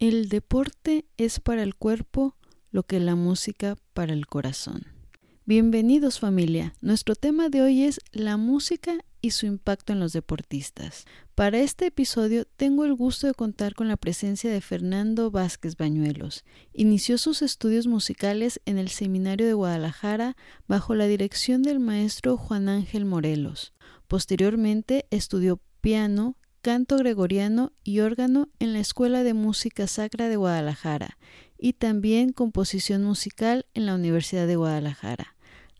El deporte es para el cuerpo lo que la música para el corazón. Bienvenidos familia. Nuestro tema de hoy es la música y su impacto en los deportistas. Para este episodio tengo el gusto de contar con la presencia de Fernando Vázquez Bañuelos. Inició sus estudios musicales en el Seminario de Guadalajara bajo la dirección del maestro Juan Ángel Morelos. Posteriormente estudió piano, canto gregoriano y órgano en la Escuela de Música Sacra de Guadalajara y también composición musical en la Universidad de Guadalajara.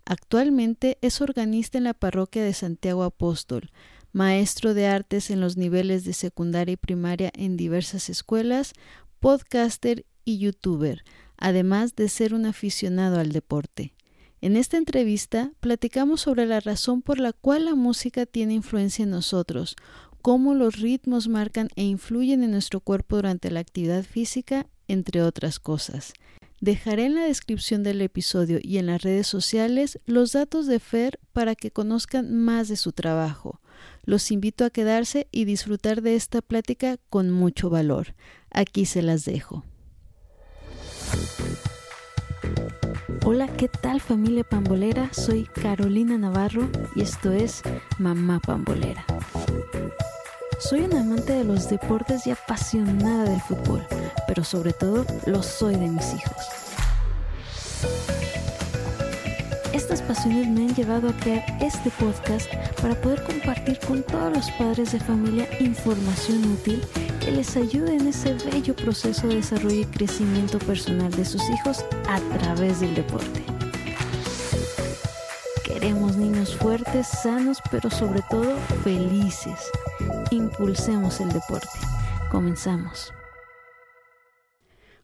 Actualmente es organista en la parroquia de Santiago Apóstol, maestro de artes en los niveles de secundaria y primaria en diversas escuelas, podcaster y youtuber, además de ser un aficionado al deporte. En esta entrevista platicamos sobre la razón por la cual la música tiene influencia en nosotros, cómo los ritmos marcan e influyen en nuestro cuerpo durante la actividad física, entre otras cosas. Dejaré en la descripción del episodio y en las redes sociales los datos de Fer para que conozcan más de su trabajo. Los invito a quedarse y disfrutar de esta plática con mucho valor. Aquí se las dejo. Hola, ¿qué tal familia pambolera? Soy Carolina Navarro y esto es Mamá Pambolera. Soy una amante de los deportes y apasionada del fútbol, pero sobre todo lo soy de mis hijos. Estas pasiones me han llevado a crear este podcast para poder compartir con todos los padres de familia información útil que les ayude en ese bello proceso de desarrollo y crecimiento personal de sus hijos a través del deporte. Queremos niños fuertes, sanos, pero sobre todo felices. Impulsemos el deporte. Comenzamos.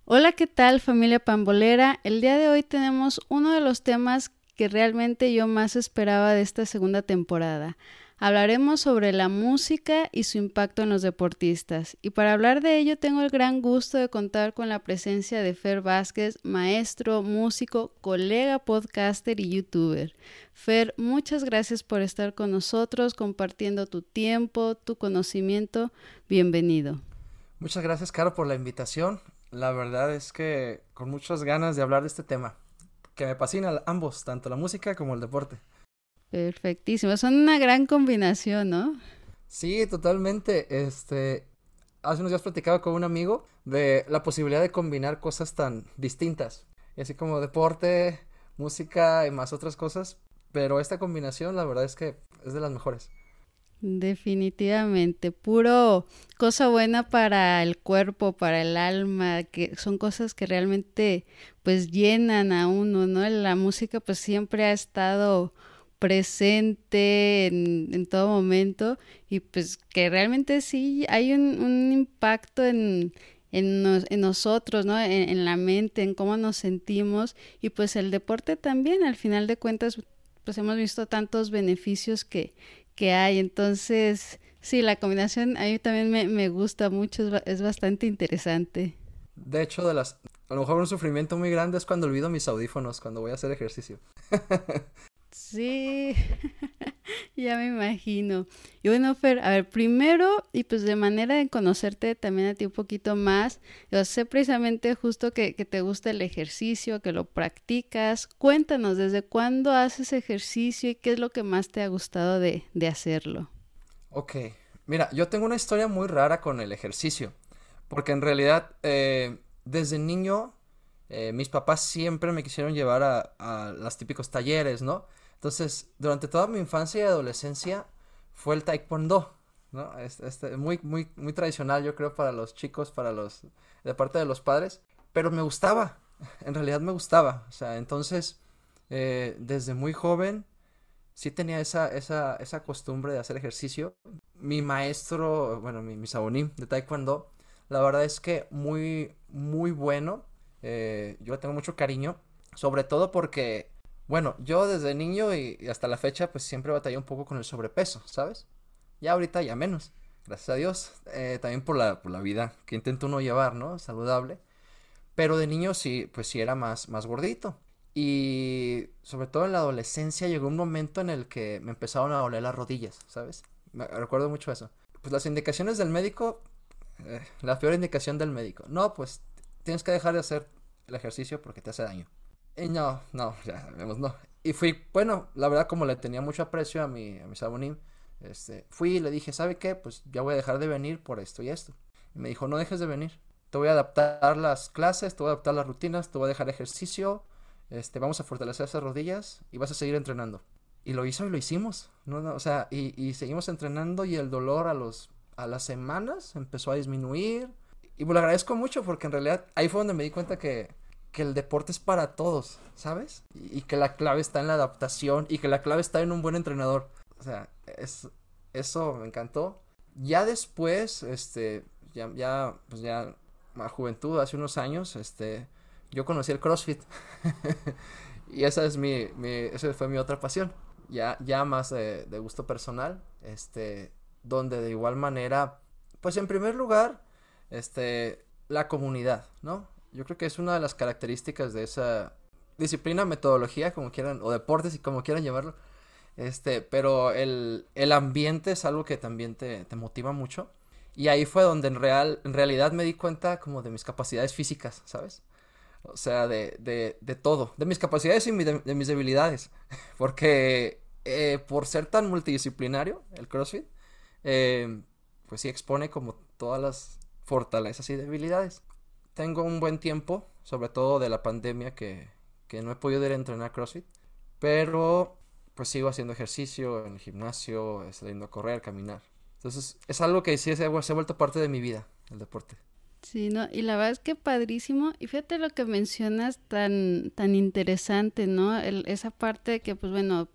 Hola, ¿qué tal familia pambolera? El día de hoy tenemos uno de los temas que realmente yo más esperaba de esta segunda temporada. Hablaremos sobre la música y su impacto en los deportistas. Y para hablar de ello tengo el gran gusto de contar con la presencia de Fer Vázquez, maestro, músico, colega podcaster y youtuber. Fer, muchas gracias por estar con nosotros, compartiendo tu tiempo, tu conocimiento. Bienvenido. Muchas gracias, Caro, por la invitación. La verdad es que con muchas ganas de hablar de este tema, que me fascina ambos, tanto la música como el deporte. Perfectísimo, son una gran combinación, ¿no? Sí, totalmente. Este, hace unos días platicaba con un amigo de la posibilidad de combinar cosas tan distintas, así como deporte, música y más otras cosas, pero esta combinación la verdad es que es de las mejores. Definitivamente, puro cosa buena para el cuerpo, para el alma, que son cosas que realmente pues llenan a uno, ¿no? La música pues siempre ha estado presente en, todo momento y pues que realmente sí hay un, impacto en, en, nosotros, ¿no? En, la mente, en cómo nos sentimos y pues el deporte también, al final de cuentas, pues hemos visto tantos beneficios que, que hay, entonces sí, la combinación a mí también me, me gusta mucho, es, es bastante interesante. De hecho, de las, a lo mejor un sufrimiento muy grande es cuando olvido mis audífonos cuando voy a hacer ejercicio. Sí, ya me imagino. Y bueno, Fer, a ver, primero, y pues de manera de conocerte también a ti un poquito más, yo sé precisamente justo que, te gusta el ejercicio, que lo practicas. Cuéntanos, ¿desde cuándo haces ejercicio y qué es lo que más te ha gustado de, hacerlo? Ok, mira, yo tengo una historia muy rara con el ejercicio, porque en realidad eh, desde niño eh, mis papás siempre me quisieron llevar a, a los típicos talleres, ¿no? Entonces, durante toda mi infancia y adolescencia fue el taekwondo, ¿no? Este, muy, muy, muy tradicional, yo creo, para los chicos, para los, de parte de los padres, pero me gustaba, en realidad me gustaba, o sea, entonces, eh, desde muy joven, sí tenía esa, esa, esa costumbre de hacer ejercicio. Mi maestro, bueno, mi, mi de taekwondo, la verdad es que muy, muy bueno, eh, yo tengo mucho cariño, sobre todo porque bueno, yo desde niño y, hasta la fecha pues siempre batallé un poco con el sobrepeso, ¿sabes? Ya ahorita ya menos, gracias a Dios. Eh, también por la, por la vida que intento uno llevar, ¿no? Saludable. Pero de niño sí, pues sí era más, más gordito. Y sobre todo en la adolescencia llegó un momento en el que me empezaron a doler las rodillas, ¿sabes? Recuerdo mucho eso. Pues las indicaciones del médico eh, la peor indicación del médico. No, pues tienes que dejar de hacer el ejercicio porque te hace daño. Y no, no, ya vemos, no. Y fui, bueno, la verdad como le tenía mucho aprecio a mi, a mi sabonín, este, fui y le dije, ¿sabe qué? Pues ya voy a dejar de venir por esto y esto. Y me dijo, no dejes de venir. Te voy a adaptar las clases, te voy a adaptar las rutinas, te voy a dejar ejercicio, este, vamos a fortalecer esas rodillas y vas a seguir entrenando. Y lo hizo y lo hicimos. ¿no? o sea, y, y, seguimos entrenando y el dolor a, los, a las semanas empezó a disminuir. Y me lo agradezco mucho porque en realidad ahí fue donde me di cuenta que, que el deporte es para todos, ¿sabes? Y, que la clave está en la adaptación y que la clave está en un buen entrenador. O sea, es, eso me encantó. Ya después, este, ya, ya, pues ya, a juventud, hace unos años, este, yo conocí el CrossFit. y esa es mi, mi, esa fue mi otra pasión. Ya, ya más de, de, gusto personal, este, donde de igual manera, pues en primer lugar, este, la comunidad, ¿no? Yo creo que es una de las características de esa disciplina, metodología, como quieran, o deportes y como quieran llamarlo, este, pero el, el ambiente es algo que también te, te, motiva mucho. Y ahí fue donde en, real, en realidad me di cuenta como de mis capacidades físicas, ¿sabes? O sea, de, de, de todo, de mis capacidades y de, mis debilidades. Porque eh, por ser tan multidisciplinario, el CrossFit, eh, pues sí expone como todas las fortalezas y debilidades. Tengo un buen tiempo, sobre todo de la pandemia, que, que no he podido ir a entrenar CrossFit. Pero pues sigo haciendo ejercicio en el gimnasio, saliendo a correr, caminar. Entonces es algo que sí se, se ha vuelto parte de mi vida, el deporte. Sí, no, y la verdad es que padrísimo. Y fíjate lo que mencionas tan, tan interesante, ¿no? El, esa parte que, pues bueno,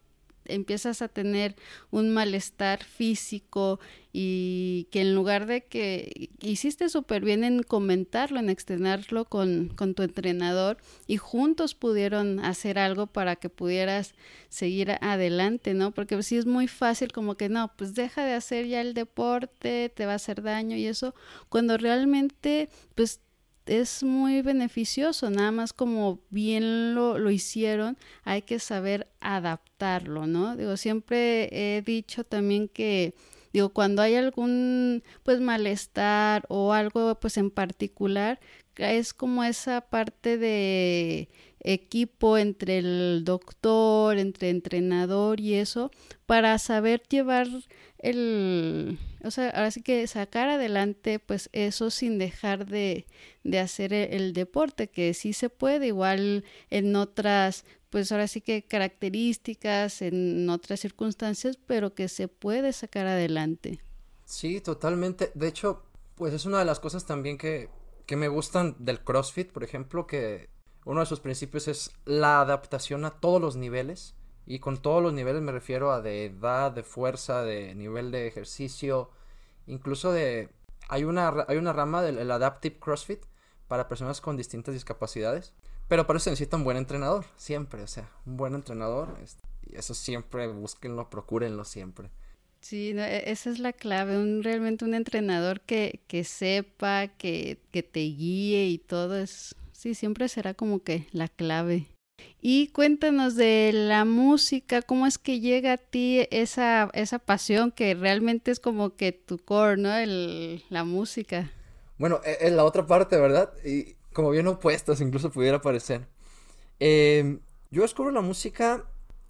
empiezas a tener un malestar físico y que en lugar de que hiciste súper bien en comentarlo, en externarlo con, con, tu entrenador y juntos pudieron hacer algo para que pudieras seguir adelante, ¿no? Porque sí es muy fácil como que no, pues deja de hacer ya el deporte, te va a hacer daño y eso, cuando realmente pues es muy beneficioso, nada más como bien lo, lo, hicieron, hay que saber adaptarlo, ¿no? Digo, siempre he dicho también que, digo, cuando hay algún, pues, malestar o algo, pues, en particular, es como esa parte de equipo entre el doctor, entre entrenador y eso, para saber llevar el, o sea, ahora sí que sacar adelante pues eso sin dejar de, de hacer el, el, deporte, que sí se puede, igual en otras, pues ahora sí que características, en otras circunstancias, pero que se puede sacar adelante. Sí, totalmente. De hecho, pues es una de las cosas también que, que me gustan del CrossFit, por ejemplo, que uno de sus principios es la adaptación a todos los niveles. Y con todos los niveles me refiero a de edad, de fuerza, de nivel de ejercicio, incluso de... Hay una, hay una rama del Adaptive CrossFit para personas con distintas discapacidades. Pero para eso se necesita un buen entrenador, siempre, o sea, un buen entrenador. Y eso siempre, búsquenlo, procúrenlo siempre. Sí, no, esa es la clave, un, realmente un entrenador que, que sepa, que, que te guíe y todo es, sí, siempre será como que la clave. Y cuéntanos de la música, cómo es que llega a ti esa, esa pasión que realmente es como que tu core, ¿no? El, la música. Bueno, e, es la otra parte, ¿verdad? Y como bien opuestas, incluso pudiera parecer. Eh, yo descubro la música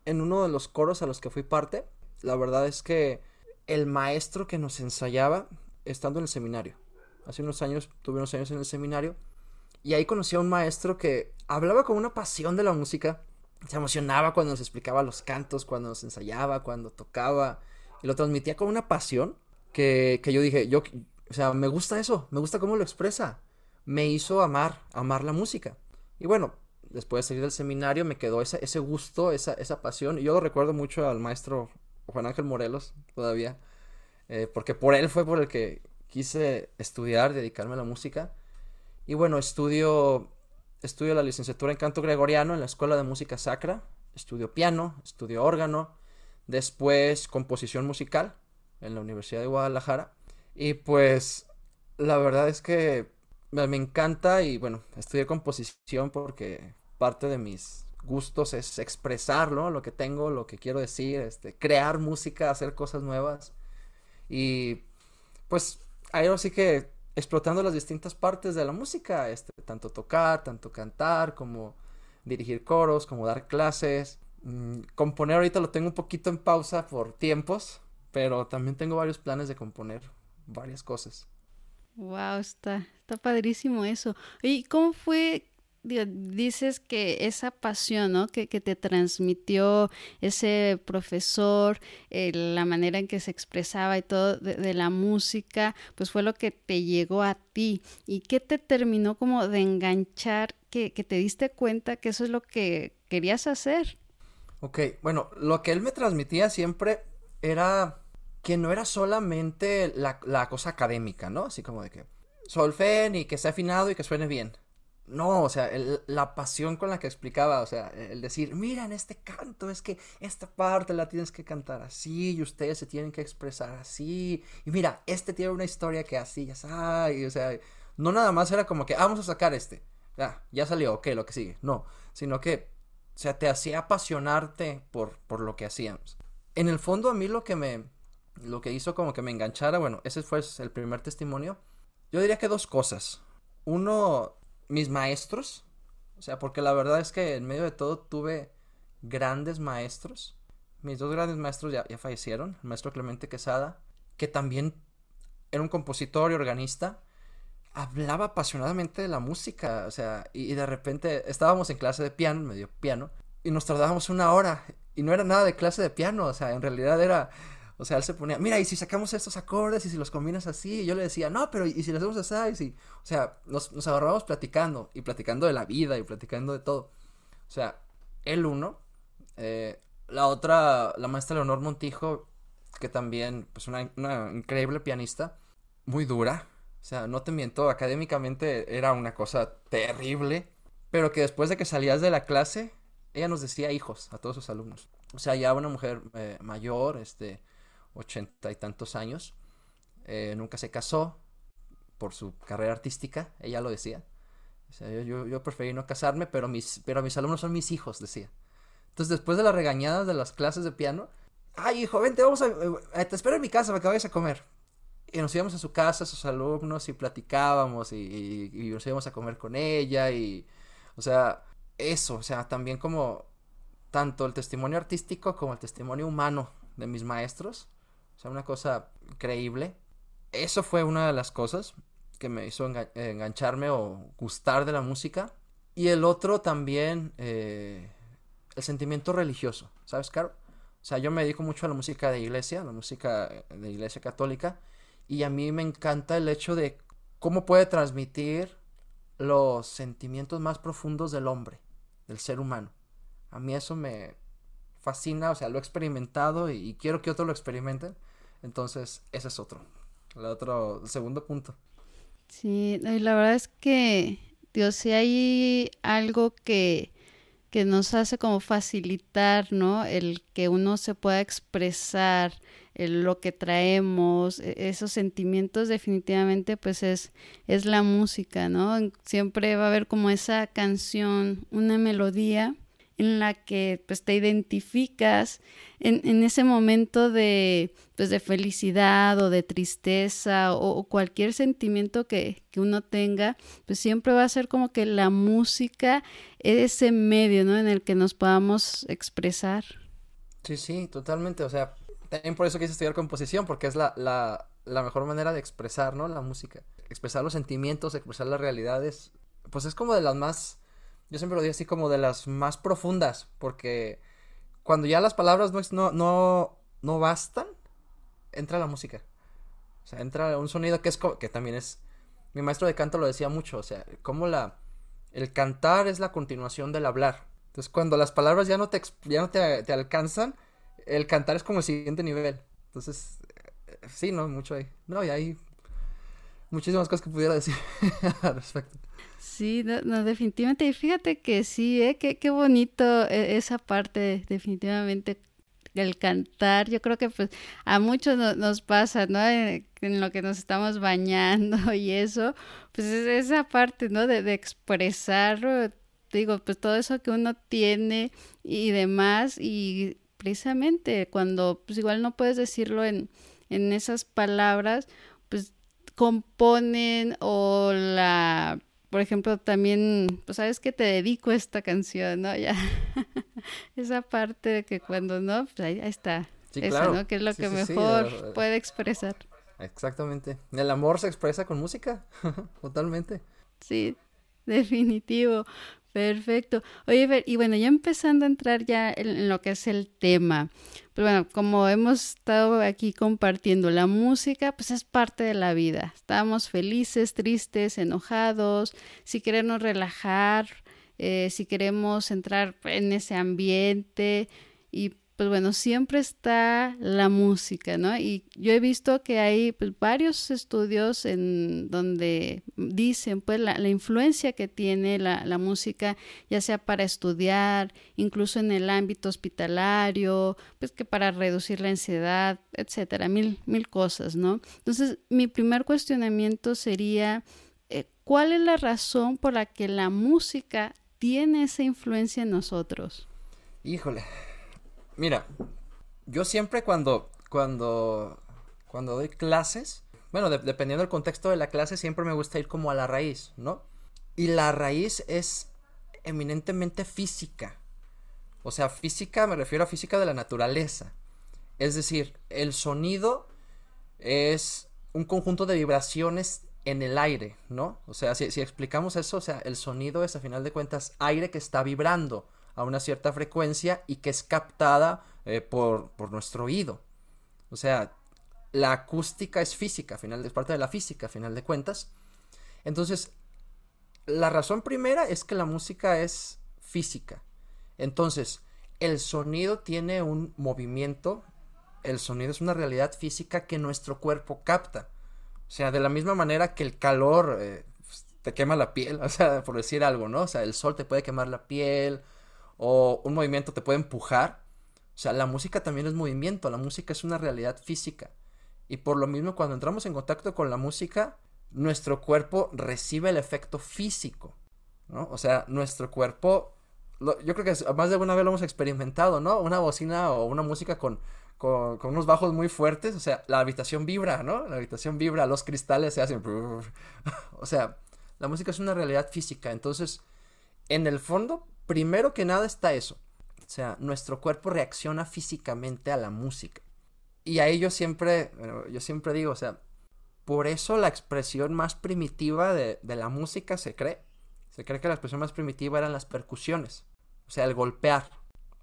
en uno de los coros a los que fui parte. La verdad es que el maestro que nos ensayaba, estando en el seminario, hace unos años, tuve unos años en el seminario, y ahí conocí a un maestro que hablaba con una pasión de la música. Se emocionaba cuando nos explicaba los cantos, cuando nos ensayaba, cuando tocaba. Y lo transmitía con una pasión que, que yo dije, yo, o sea, me gusta eso, me gusta cómo lo expresa. Me hizo amar, amar la música. Y bueno, después de salir del seminario me quedó ese, gusto, esa, esa pasión. Y yo lo recuerdo mucho al maestro Juan Ángel Morelos todavía. Eh, porque por él fue por el que quise estudiar, dedicarme a la música. Y bueno, estudio, estudio la licenciatura en canto gregoriano en la Escuela de Música Sacra, estudio piano, estudio órgano, después composición musical en la Universidad de Guadalajara. Y pues la verdad es que me, encanta y bueno, estudié composición porque parte de mis gustos es expresarlo, lo que tengo, lo que quiero decir, este, crear música, hacer cosas nuevas. Y pues ahí sí que explotando las distintas partes de la música, este, tanto tocar, tanto cantar, como dirigir coros, como dar clases. Mm, componer ahorita lo tengo un poquito en pausa por tiempos, pero también tengo varios planes de componer varias cosas. Wow, está, está padrísimo eso. ¿Y cómo fue dices que esa pasión ¿no? que, te transmitió ese profesor, eh, la manera en que se expresaba y todo de, la música, pues fue lo que te llegó a ti. ¿Y qué te terminó como de enganchar, que, que te diste cuenta que eso es lo que querías hacer? Ok, bueno, lo que él me transmitía siempre era que no era solamente la, la cosa académica, ¿no? Así como de que solfen y que sea afinado y que suene bien no, o sea, la pasión con la que explicaba, o sea, el decir, mira, en este canto es que esta parte la tienes que cantar así y ustedes se tienen que expresar así. Y mira, este tiene una historia que así, ya sabes, o sea, no nada más era como que, ah, vamos a sacar este. Ya, ya salió, ok, lo que sigue. No, sino que, o sea, te hacía apasionarte por, por lo que hacíamos. En el fondo a mí lo que me, lo que hizo como que me enganchara, bueno, ese fue el primer testimonio. Yo diría que dos cosas. Uno, mis maestros, o sea, porque la verdad es que en medio de todo tuve grandes maestros. Mis dos grandes maestros ya, fallecieron, el maestro Clemente Quesada, que también era un compositor y organista, hablaba apasionadamente de la música, o sea, y, y, de repente estábamos en clase de piano, medio piano, y nos tardábamos una hora, y no era nada de clase de piano, o sea, en realidad era o sea, él se ponía, mira, y si sacamos estos acordes y si los combinas así, y yo le decía, no, pero y si los hacemos así, si... o sea, nos, nos agarrábamos platicando, y platicando de la vida, y platicando de todo. O sea, el uno, eh, la otra, la maestra Leonor Montijo, que también, pues una, una increíble pianista, muy dura, o sea, no te miento, académicamente era una cosa terrible, pero que después de que salías de la clase, ella nos decía hijos a todos sus alumnos. O sea, ya una mujer eh, mayor, este, ochenta y tantos años. Eh, nunca se casó por su carrera artística, ella lo decía. yo, yo, preferí no casarme, pero mis, pero mis alumnos son mis hijos, decía. Entonces, después de las regañadas de las clases de piano, ay, hijo, vente, vamos a, eh, te espero en mi casa para que vayas a comer. Y nos íbamos a su casa, sus alumnos, y platicábamos, y, y nos íbamos a comer con ella, y, o sea, eso, o sea, también como tanto el testimonio artístico como el testimonio humano de mis maestros, o sea, una cosa increíble. Eso fue una de las cosas que me hizo engancharme o gustar de la música. Y el otro también, eh, el sentimiento religioso, ¿sabes, Caro? O sea, yo me dedico mucho a la música de iglesia, la música de iglesia católica, y a mí me encanta el hecho de cómo puede transmitir los sentimientos más profundos del hombre, del ser humano. A mí eso me fascina, o sea, lo he experimentado y quiero que otros lo experimenten. Entonces, ese es otro, el otro, el segundo punto. Sí, la verdad es que, Dios, si hay algo que, que nos hace como facilitar, ¿no? El que uno se pueda expresar lo que traemos, e, esos sentimientos definitivamente pues es, es la música, ¿no? Siempre va a haber como esa canción, una melodía en la que pues te identificas en, en ese momento de, pues, de felicidad o de tristeza o, cualquier sentimiento que, que, uno tenga, pues siempre va a ser como que la música es ese medio, ¿no? En el que nos podamos expresar. Sí, sí, totalmente, o sea, también por eso quise estudiar composición, porque es la, la, la mejor manera de expresar, ¿no? La música, expresar los sentimientos, expresar las realidades, pues es como de las más yo siempre lo digo así como de las más profundas, porque cuando ya las palabras no, no, no, bastan, entra la música. O sea, entra un sonido que es que también es mi maestro de canto lo decía mucho, o sea, como la el cantar es la continuación del hablar. Entonces, cuando las palabras ya no te ya no te, te alcanzan, el cantar es como el siguiente nivel. Entonces, eh, sí, no mucho ahí. No, y hay muchísimas cosas que pudiera decir al respecto. Sí, no, definitivamente. Y fíjate que sí, ¿eh? Qué, qué bonito e, esa parte, definitivamente. El cantar, yo creo que pues a muchos nos pasa, ¿no? En, lo que nos estamos bañando y eso, pues es esa parte, ¿no? De, de expresar, digo, pues todo eso que uno tiene y demás. Y precisamente cuando pues igual no puedes decirlo en, en esas palabras, componen o la por ejemplo, también, pues sabes que te dedico esta canción, ¿no? Ya, esa parte de que cuando no, pues ahí, está. Sí, claro. ¿no? Que es lo que mejor puede expresar. Exactamente. El amor se expresa con música, totalmente. Sí, definitivo. Perfecto. Oye, y bueno, ya empezando a entrar ya en, lo que es el tema. Pues bueno, como hemos estado aquí compartiendo, la música pues es parte de la vida. Estamos felices, tristes, enojados, si queremos relajar, eh, si queremos entrar en ese ambiente y pues bueno, siempre está la música, ¿no? Y yo he visto que hay pues, varios estudios en donde dicen pues la, influencia que tiene la, música, ya sea para estudiar, incluso en el ámbito hospitalario, pues que para reducir la ansiedad, etcétera, mil, mil cosas, ¿no? Entonces, mi primer cuestionamiento sería, eh, ¿cuál es la razón por la que la música tiene esa influencia en nosotros? Híjole, Mira, yo siempre cuando, cuando, cuando doy clases, bueno, dependiendo del contexto de la clase, siempre me gusta ir como a la raíz, ¿no? Y la raíz es eminentemente física. O sea, física, me refiero a física de la naturaleza. Es decir, el sonido es un conjunto de vibraciones en el aire, ¿no? O sea, si, si, explicamos eso, o sea, el sonido es a final de cuentas aire que está vibrando a una cierta frecuencia y que es captada eh, por, nuestro oído. O sea, la acústica es física, final, es parte de la física, a final de cuentas. Entonces, la razón primera es que la música es física. Entonces, el sonido tiene un movimiento, el sonido es una realidad física que nuestro cuerpo capta. O sea, de la misma manera que el calor eh, te quema la piel, o sea, por decir algo, ¿no? O sea, el sol te puede quemar la piel, o un movimiento te puede empujar. O sea, la música también es movimiento, la música es una realidad física. Y por lo mismo, cuando entramos en contacto con la música, nuestro cuerpo recibe el efecto físico, ¿no? O sea, nuestro cuerpo, yo creo que más de alguna vez lo hemos experimentado, ¿no? Una bocina o una música con, con, con, unos bajos muy fuertes, o sea, la habitación vibra, ¿no? La habitación vibra, los cristales se hacen... o sea, la música es una realidad física, entonces, en el fondo, primero que nada está eso. O sea, nuestro cuerpo reacciona físicamente a la música. Y ahí yo siempre, yo siempre digo, o sea, por eso la expresión más primitiva de, la música se cree. Se cree que la expresión más primitiva eran las percusiones. O sea, el golpear.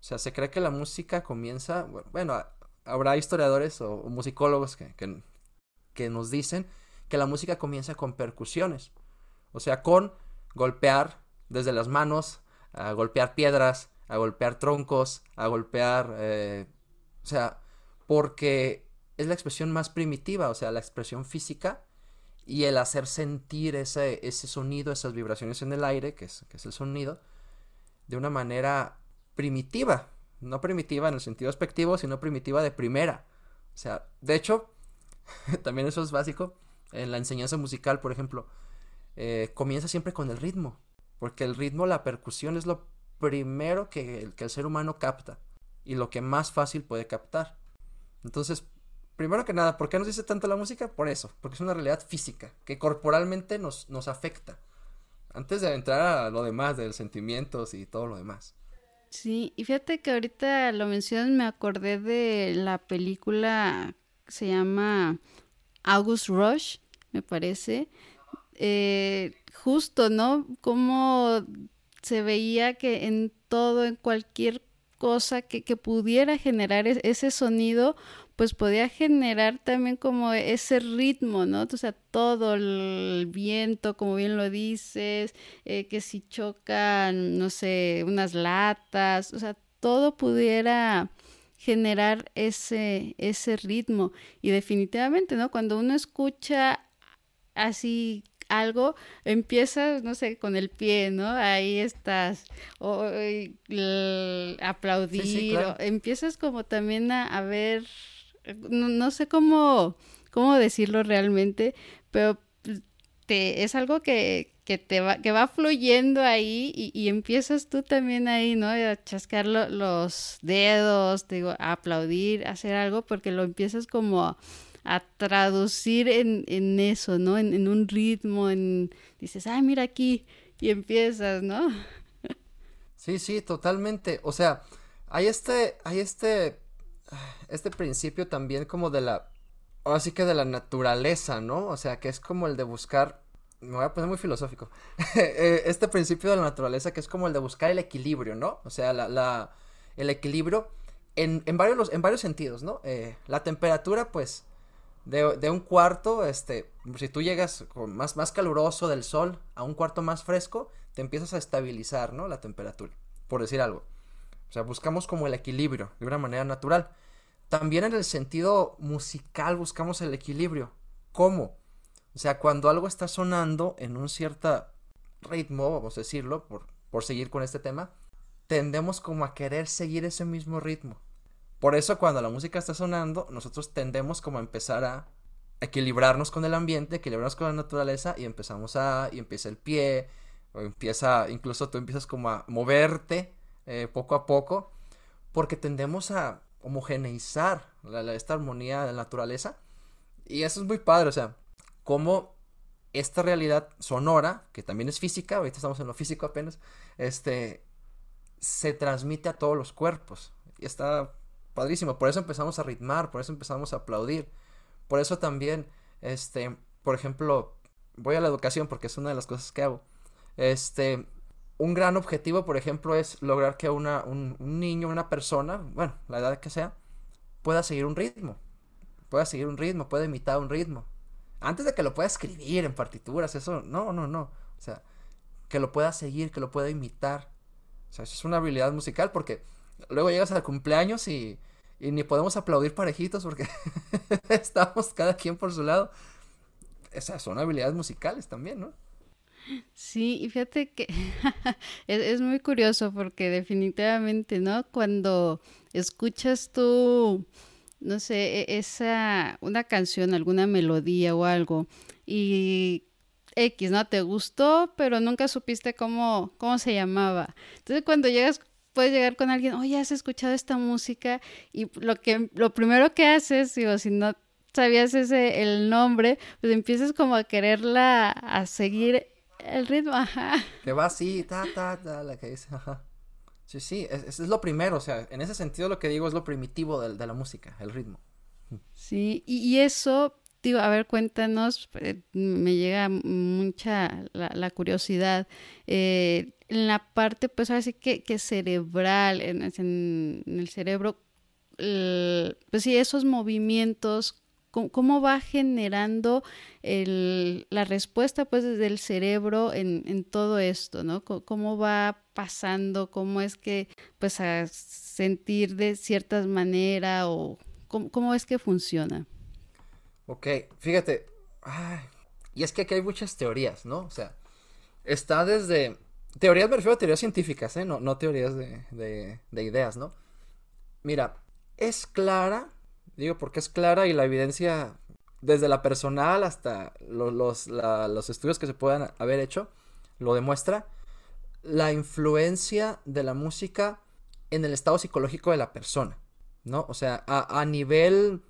O sea, se cree que la música comienza, bueno, habrá historiadores o, musicólogos que, que, que nos dicen que la música comienza con percusiones. O sea, con golpear desde las manos, a golpear piedras, a golpear troncos, a golpear, eh, o sea, porque es la expresión más primitiva, o sea, la expresión física y el hacer sentir ese, ese sonido, esas vibraciones en el aire, que es, que es el sonido, de una manera primitiva, no primitiva en el sentido aspectivo, sino primitiva de primera. O sea, de hecho, también eso es básico, en la enseñanza musical, por ejemplo, eh, comienza siempre con el ritmo. Porque el ritmo, la percusión es lo primero que, que el ser humano capta y lo que más fácil puede captar. Entonces, primero que nada, ¿por qué nos dice tanto la música? Por eso, porque es una realidad física que corporalmente nos, nos afecta. Antes de entrar a lo demás, de los sentimientos y todo lo demás. Sí, y fíjate que ahorita lo mencionas, me acordé de la película que se llama August Rush, me parece. Eh, justo, ¿no? Cómo se veía que en todo, en cualquier cosa que, pudiera generar ese sonido, pues podía generar también como ese ritmo, ¿no? O sea, todo el viento, como bien lo dices, eh, que si chocan, no sé, unas latas, o sea, todo pudiera generar ese, ese ritmo. Y definitivamente, ¿no? Cuando uno escucha así algo, empiezas, no sé, con el pie, ¿no? Ahí estás, o aplaudir, o, empiezas como también a, ver, no, sé cómo, cómo decirlo realmente, pero te, es algo que, que te va, que va fluyendo ahí y, empiezas tú también ahí, ¿no? A chascar los dedos, digo, a aplaudir, a hacer algo, porque lo empiezas como a traducir en, en eso, ¿no? En, un ritmo, en dices, ay, mira aquí, y empiezas, ¿no? Sí, sí, totalmente. O sea, hay este, hay este, este principio también como de la, ahora sí que de la naturaleza, ¿no? O sea, que es como el de buscar, me voy a poner muy filosófico, eh, este principio de la naturaleza que es como el de buscar el equilibrio, ¿no? O sea, la, el equilibrio en, en, varios, en varios sentidos, ¿no? Eh, la temperatura, pues, de, de, un cuarto, este, si tú llegas más, más caluroso del sol a un cuarto más fresco, te empiezas a estabilizar, ¿no? La temperatura, por decir algo. O sea, buscamos como el equilibrio de una manera natural. También en el sentido musical buscamos el equilibrio. ¿Cómo? O sea, cuando algo está sonando en un cierto ritmo, vamos a decirlo, por, por seguir con este tema, tendemos como a querer seguir ese mismo ritmo. Por eso cuando la música está sonando, nosotros tendemos como a empezar a equilibrarnos con el ambiente, equilibrarnos con la naturaleza y empezamos a, y empieza el pie, o empieza, incluso tú empiezas como a moverte eh, poco a poco, porque tendemos a homogeneizar esta armonía de la naturaleza. Y eso es muy padre, o sea, como esta realidad sonora, que también es física, ahorita estamos en lo físico apenas, este, se transmite a todos los cuerpos. Y está padrísimo. Por eso empezamos a ritmar, por eso empezamos a aplaudir. Por eso también, este, por ejemplo, voy a la educación porque es una de las cosas que hago. Este, un gran objetivo, por ejemplo, es lograr que una, un, un niño, una persona, bueno, la edad que sea, pueda seguir un ritmo. Pueda seguir un ritmo, pueda imitar un ritmo. Antes de que lo pueda escribir en partituras, eso, no, no, no. O sea, que lo pueda seguir, que lo pueda imitar. O sea, eso es una habilidad musical porque luego llegas al cumpleaños y, ni podemos aplaudir parejitos porque estamos cada quien por su lado. Esas son habilidades musicales también, ¿no? Sí, y fíjate que es, es, muy curioso porque definitivamente, ¿no? Cuando escuchas tú, no sé, e, esa, una canción, alguna melodía o algo, y X, ¿no? Te gustó, pero nunca supiste cómo, cómo se llamaba. Entonces cuando llegas puedes llegar con alguien, oye, has escuchado esta música y lo que lo primero que haces, digo, si no sabías ese el nombre, pues empiezas como a quererla a seguir el ritmo, ajá. Que va así, ta, ta, ta, la que dice, ajá. Sí, sí, es, es, lo primero, o sea, en ese sentido lo que digo es lo primitivo de, de la música, el ritmo. Sí, y, y, eso, a ver, cuéntanos, eh, me llega mucha la, curiosidad. Eh, en la parte, pues ahora sí que, que cerebral, en, el cerebro, pues sí, esos movimientos, cómo, va generando la respuesta pues desde el cerebro en, todo esto, ¿no? cómo va pasando, cómo es que pues a sentir de ciertas maneras o cómo, es que funciona. Ok, fíjate, y es que aquí hay muchas teorías, ¿no? O sea, está desde... Teorías me refiero a teorías científicas, ¿eh? No, no teorías de, de, de ideas, ¿no? Mira, es clara Digo, porque es clara y la evidencia, desde la personal hasta los, los, los estudios que se puedan haber hecho, lo demuestra, la influencia de la música en el estado psicológico de la persona, ¿no? O sea, a nivel,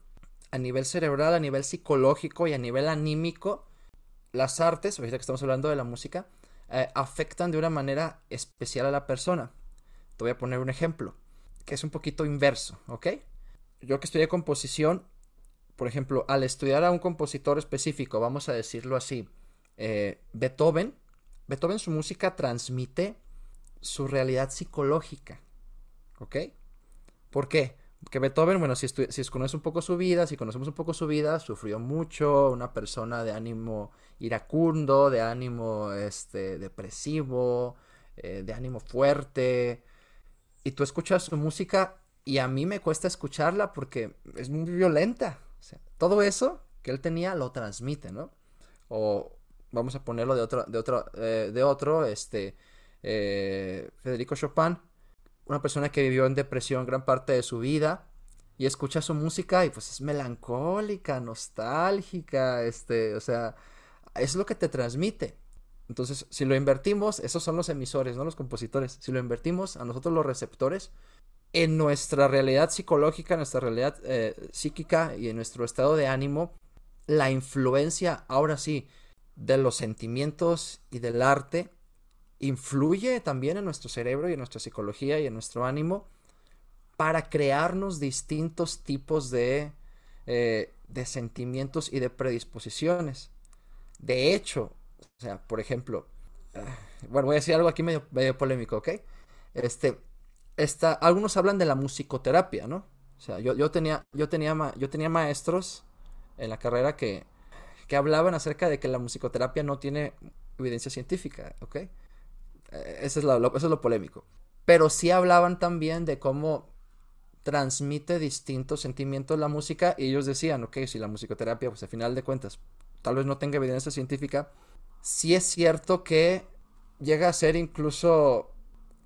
a nivel cerebral, a nivel psicológico y a nivel anímico, las artes, ahorita que estamos hablando de la música, eh, afectan de una manera especial a la persona. Te voy a poner un ejemplo, que es un poquito inverso, ¿ok? yo que estudié composición, por ejemplo, al estudiar a un compositor específico, vamos a decirlo así, eh, Beethoven, Beethoven su música transmite su realidad psicológica, ¿ok? ¿Por qué? Porque Beethoven, bueno, si, si conoces un poco su vida, si conocemos un poco su vida, sufrió mucho, una persona de ánimo iracundo, de ánimo este, depresivo, eh, de ánimo fuerte, y tú escuchas su música y a mí me cuesta escucharla porque es muy violenta. O sea, todo eso que él tenía lo transmite, ¿no? O vamos a ponerlo de otro, de otro, eh, de otro, este, eh, Federico Chopin, una persona que vivió en depresión gran parte de su vida y escucha su música y pues es melancólica, nostálgica, este, o sea, es lo que te transmite. Entonces, si lo invertimos, esos son los emisores, no los compositores. Si lo invertimos a nosotros los receptores, en nuestra realidad psicológica, en nuestra realidad eh, psíquica y en nuestro estado de ánimo, la influencia, ahora sí, de los sentimientos y del arte influye también en nuestro cerebro y en nuestra psicología y en nuestro ánimo para crearnos distintos tipos de, eh, de sentimientos y de predisposiciones. De hecho, o sea, por ejemplo, ah, bueno, voy a decir algo aquí medio, medio polémico, ¿ok? Este, esta, algunos hablan de la musicoterapia, ¿no? O sea, yo, yo, tenía, yo, tenía, yo tenía maestros en la carrera que, que hablaban acerca de que la musicoterapia no tiene evidencia científica, ¿ok? Eso es, lo, eso es lo polémico. Pero sí hablaban también de cómo transmite distintos sentimientos la música y ellos decían, ok, si la musicoterapia, pues al final de cuentas, tal vez no tenga evidencia científica, sí es cierto que llega a ser incluso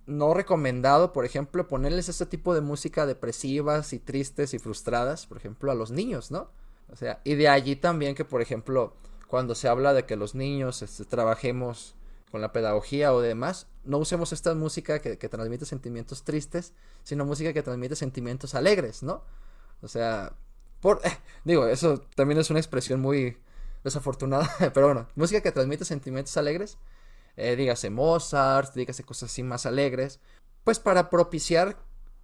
no recomendado, por ejemplo, ponerles este tipo de música depresivas y tristes y frustradas, por ejemplo, a los niños, ¿no? O sea, y de allí también que, por ejemplo, cuando se habla de que los niños este, trabajemos con la pedagogía o demás, no usemos esta música que, transmite sentimientos tristes, sino música que transmite sentimientos alegres, ¿no? O sea, por, digo, eso también es una expresión muy desafortunada, pero bueno, música que transmite sentimientos alegres, eh, dígase Mozart, dígase cosas así más alegres, pues para propiciar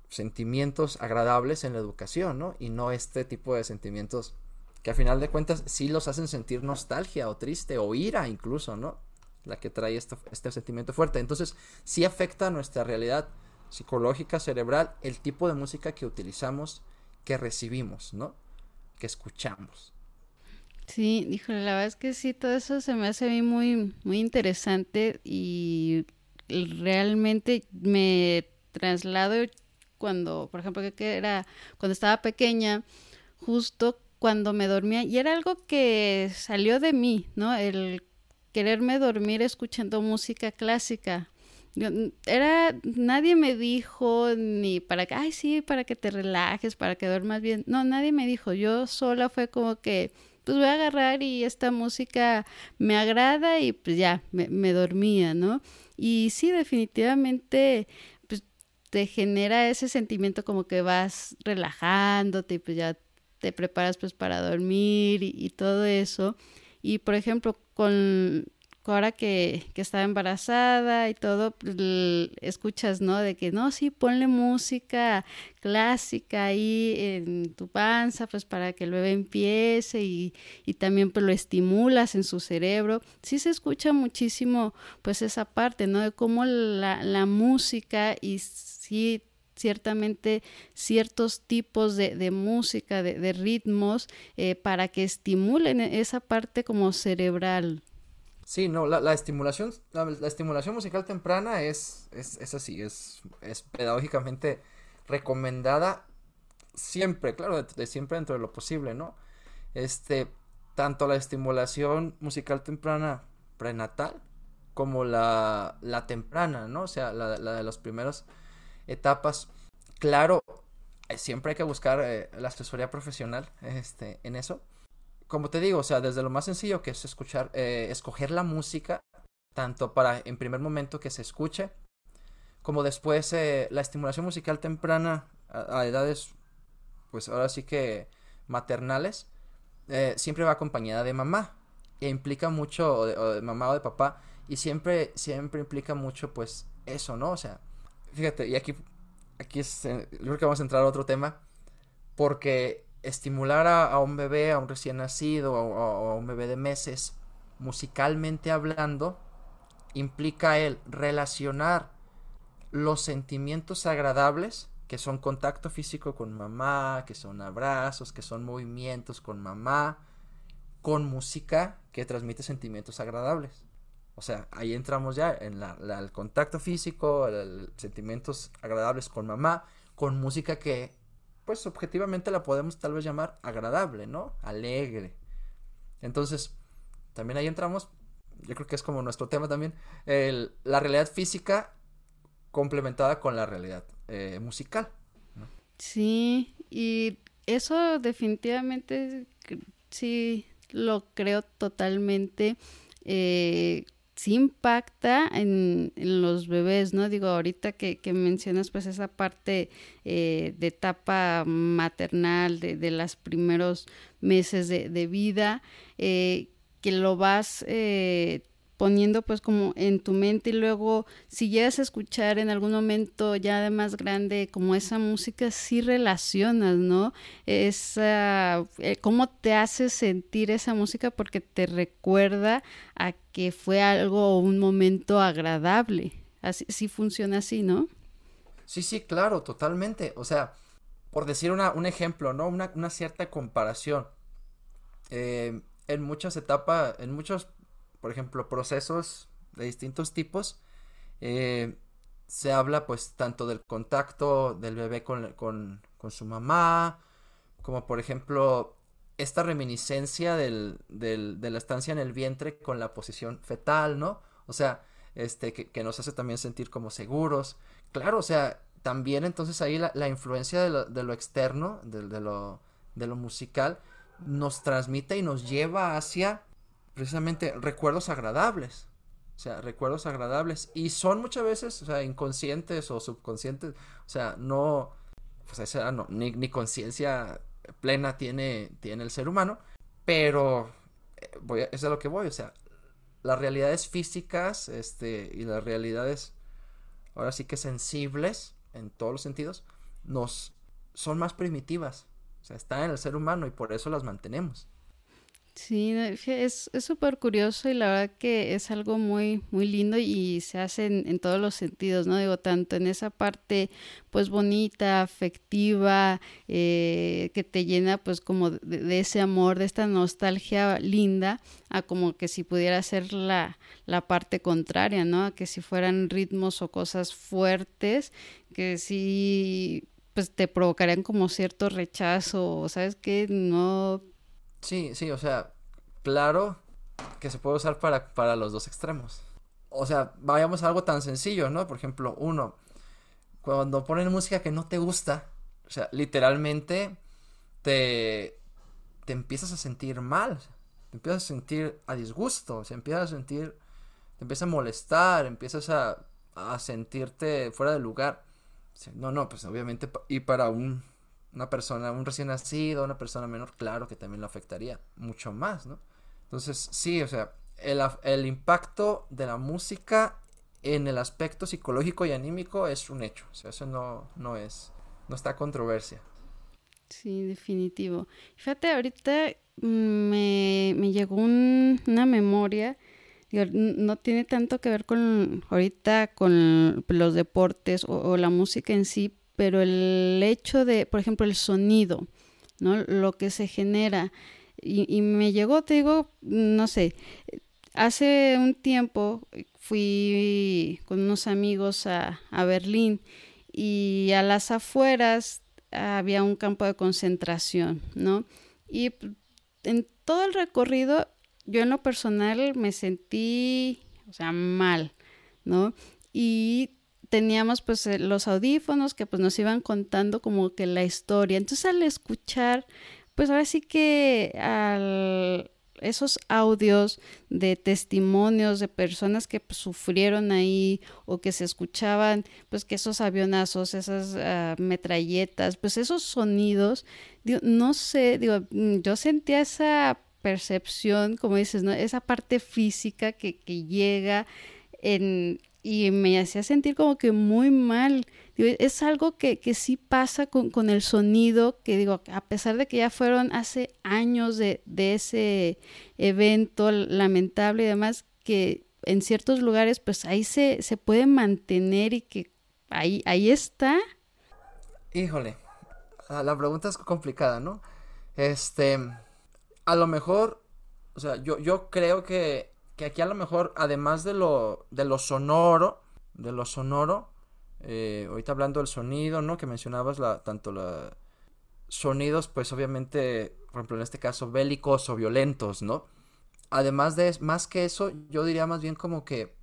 sentimientos agradables en la educación, ¿no? Y no este tipo de sentimientos que a final de cuentas sí los hacen sentir nostalgia o triste o ira incluso, ¿no? La que trae este, este sentimiento fuerte. Entonces, sí afecta a nuestra realidad psicológica, cerebral, el tipo de música que utilizamos, que recibimos, ¿no? Que escuchamos. Sí, híjole, la verdad es que sí, todo eso se me hace a mí muy, muy interesante y realmente me traslado cuando, por ejemplo, que era cuando estaba pequeña, justo cuando me dormía, y era algo que salió de mí, ¿no? El quererme dormir escuchando música clásica. era, nadie me dijo ni para que, ay, sí, para que te relajes, para que duermas bien. No, nadie me dijo. Yo sola fue como que, pues voy a agarrar y esta música me agrada y pues ya, me, me dormía, ¿no? Y sí, definitivamente, pues te genera ese sentimiento como que vas relajándote y pues ya te preparas pues para dormir y, y todo eso. Y por ejemplo, con ahora que, que estaba embarazada y todo, escuchas, ¿no? De que no, sí, ponle música clásica ahí en tu panza, pues para que el bebé empiece y, y también pues lo estimulas en su cerebro. Sí se escucha muchísimo pues esa parte, ¿no? De cómo la, la música y sí ciertamente ciertos tipos de, de música, de, de ritmos, eh, para que estimulen esa parte como cerebral. Sí, no, la, la estimulación, la, estimulación musical temprana es, es, es así, es, es, pedagógicamente recomendada siempre, claro, de, siempre dentro de lo posible, ¿no? Este, tanto la estimulación musical temprana prenatal como la, la temprana, ¿no? O sea, la, la de las primeras etapas. Claro, eh, siempre hay que buscar eh, la asesoría profesional este, en eso. Como te digo, o sea, desde lo más sencillo que es escuchar, eh, escoger la música, tanto para en primer momento que se escuche, como después la estimulación musical temprana a, edades, pues ahora sí que maternales, siempre va acompañada de mamá e implica mucho, o de, mamá o de papá, y siempre, siempre implica mucho, pues, eso, ¿no? O sea, fíjate, y aquí, aquí es, eh, que vamos a entrar a otro tema, porque estimular a, un bebé, a un recién nacido, o a, un bebé de meses, musicalmente hablando, implica el relacionar los sentimientos agradables, que son contacto físico con mamá, que son abrazos, que son movimientos con mamá, con música que transmite sentimientos agradables. O sea, ahí entramos ya en la, el contacto físico, sentimientos agradables con mamá, con música que, pues objetivamente la podemos tal vez llamar agradable, ¿no? Alegre. Entonces, también ahí entramos, yo creo que es como nuestro tema también, la realidad física complementada con la realidad eh, musical. Sí, y eso definitivamente sí lo creo totalmente. Eh, sí impacta en, los bebés, ¿no? Digo, ahorita que, mencionas pues esa parte eh, de etapa maternal, de, de los primeros meses de, vida, eh, que lo vas eh, poniendo pues como en tu mente y luego si llegas a escuchar en algún momento ya de más grande como esa música sí relacionas, ¿no? Esa, eh, cómo te hace sentir esa música porque te recuerda a que fue algo o un momento agradable. Así, sí funciona así, ¿no? Sí, sí, claro, totalmente. O sea, por decir una, un ejemplo, ¿no? Una, una cierta comparación. Eh, en muchas etapas, en muchos por ejemplo, procesos de distintos tipos. Eh, se habla pues tanto del contacto del bebé con, con, su mamá, como por ejemplo esta reminiscencia del, del, de la estancia en el vientre con la posición fetal, ¿no? O sea, este, que, nos hace también sentir como seguros. Claro, o sea, también entonces ahí la, la influencia de lo, externo, de, lo, de lo musical, nos transmite y nos lleva hacia precisamente recuerdos agradables. O sea, recuerdos agradables. Y son muchas veces, o sea, inconscientes o subconscientes. O sea, no. Pues esa no, ni, ni conciencia plena tiene, tiene el ser humano. Pero. Eh, voy eso es a lo que voy. O sea, las realidades físicas. Este. Y las realidades. Ahora sí que sensibles. En todos los sentidos. Nos. Son más primitivas. O sea, están en el ser humano y por eso las mantenemos. Sí, es súper curioso y la verdad que es algo muy, muy lindo y se hace en, todos los sentidos, ¿no? Digo, tanto en esa parte pues bonita, afectiva, eh, que te llena pues como de, ese amor, de esta nostalgia linda, a como que si pudiera ser la, la parte contraria, ¿no? A que si fueran ritmos o cosas fuertes, que sí pues te provocarían como cierto rechazo, ¿sabes qué? No Sí, sí, o sea, claro que se puede usar para, para los dos extremos. O sea, vayamos a algo tan sencillo, ¿no? Por ejemplo, uno, cuando ponen música que no te gusta, o sea, literalmente te, te empiezas a sentir mal, te empiezas a sentir a disgusto, se empieza a sentir, te empieza a molestar, empiezas a, a sentirte fuera de lugar. No, no, pues obviamente, y para un una persona, un recién nacido, una persona menor, claro que también lo afectaría mucho más, ¿no? Entonces, sí, o sea, el, el impacto de la música en el aspecto psicológico y anímico es un hecho, o sea, eso no, no es, no está controversia. Sí, definitivo. Fíjate, ahorita me, me llegó una memoria, no tiene tanto que ver con ahorita con los deportes o la música en sí, pero el hecho de, por ejemplo, el sonido, ¿no? Lo que se genera. Y, me llegó, te digo, no sé, hace un tiempo fui con unos amigos a, a Berlín y a las afueras había un campo de concentración, ¿no? Y en todo el recorrido, yo en lo personal me sentí, o sea, mal, ¿no? Y teníamos pues eh, los audífonos que pues nos iban contando como que la historia. Entonces al escuchar, pues ahora sí que al esos audios de testimonios de personas que pues, sufrieron ahí o que se escuchaban, pues que esos avionazos, esas ah, metralletas, pues esos sonidos, no sé, digo, mm, yo sentía esa percepción, como dices, ¿no? Esa parte física que, que llega en, y me hacía sentir como que muy mal. es algo que, que sí pasa con, con, el sonido, que digo, a pesar de que ya fueron hace años de, de ese evento lamentable y demás, que en ciertos lugares pues ahí se, se puede mantener y que ahí, ahí está. Híjole, ah, la pregunta es complicada, ¿no? Este, a lo mejor, o sea, yo, yo creo que que aquí a lo mejor, además de lo, de lo sonoro, de lo sonoro, eh, ahorita hablando del sonido, ¿no? Que mencionabas tanto los sonidos, pues obviamente, por ejemplo, en este caso, bélicos o violentos, ¿no? Además de, más que eso, yo diría más bien como que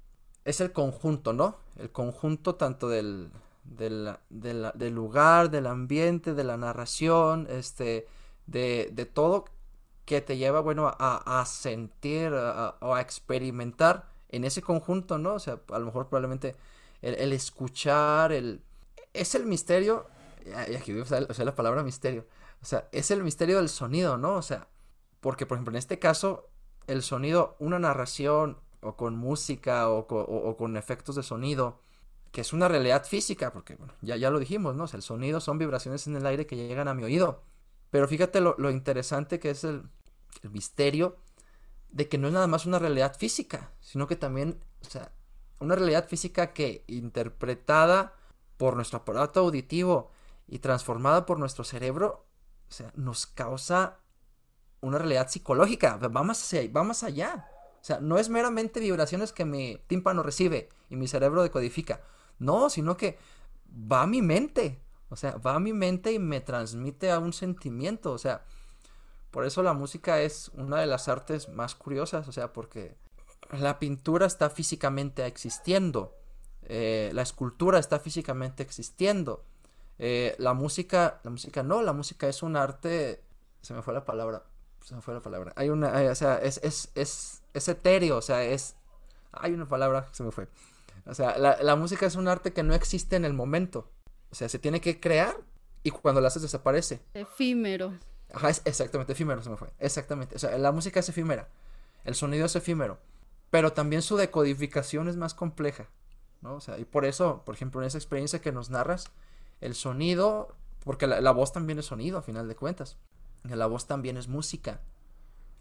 es el conjunto, ¿no? El conjunto tanto del, del, del lugar, del ambiente, de la narración, este, de, de todo que te lleva, bueno, a, a sentir o a, experimentar en ese conjunto, ¿no? O sea, a lo mejor probablemente el, escuchar, el... Es el misterio, y aquí voy a usar, la palabra misterio, o sea, es el misterio del sonido, ¿no? O sea, porque por ejemplo en este caso, el sonido, una narración o con música o, con efectos de sonido, que es una realidad física, porque bueno, ya, ya lo dijimos, ¿no? O sea, el sonido son vibraciones en el aire que llegan a mi oído. Pero fíjate lo, interesante que es el, el, misterio de que no es nada más una realidad física, sino que también, o sea, una realidad física que interpretada por nuestro aparato auditivo y transformada por nuestro cerebro, o sea, nos causa una realidad psicológica, va más, va más allá. O sea, no es meramente vibraciones que mi tímpano recibe y mi cerebro decodifica. No, sino que va a mi mente. O sea, va a mi mente y me transmite a un sentimiento. O sea, por eso la música es una de las artes más curiosas. O sea, porque la pintura está físicamente existiendo. Eh, la escultura está físicamente existiendo. Eh, la música, la música no, la música es un arte. Se me fue la palabra. Se me fue la palabra. Hay una, o sea, es, es, es, etéreo, o sea, es. Hay una palabra, se me fue. O sea, la, la música es un arte que no existe en el momento. O sea, se tiene que crear y cuando la haces desaparece. Efímero. Ajá, es exactamente, efímero se me fue. Exactamente. O sea, la música es efímera. El sonido es efímero. Pero también su decodificación es más compleja. ¿no? O sea, y por eso, por ejemplo, en esa experiencia que nos narras, el sonido, porque la, voz también es sonido, a final de cuentas. La voz también es música.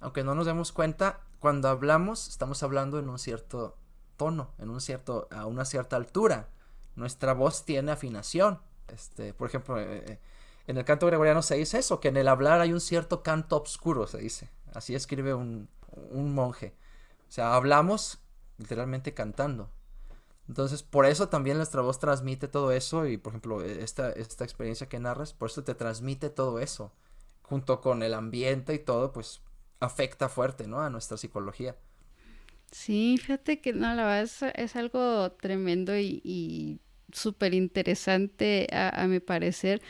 Aunque no nos demos cuenta, cuando hablamos, estamos hablando en un cierto tono, en un cierto, a una cierta altura nuestra voz tiene afinación. Este, por ejemplo, eh, eh, en el canto gregoriano se dice eso, que en el hablar hay un cierto canto oscuro, se dice. Así escribe un, un monje. O sea, hablamos literalmente cantando. Entonces, por eso también nuestra voz transmite todo eso y, por ejemplo, esta, esta experiencia que narras, por eso te transmite todo eso. Junto con el ambiente y todo, pues afecta fuerte, ¿no? A nuestra psicología. Sí, fíjate que no, la verdad es, algo tremendo y, súper interesante a, a, mi parecer.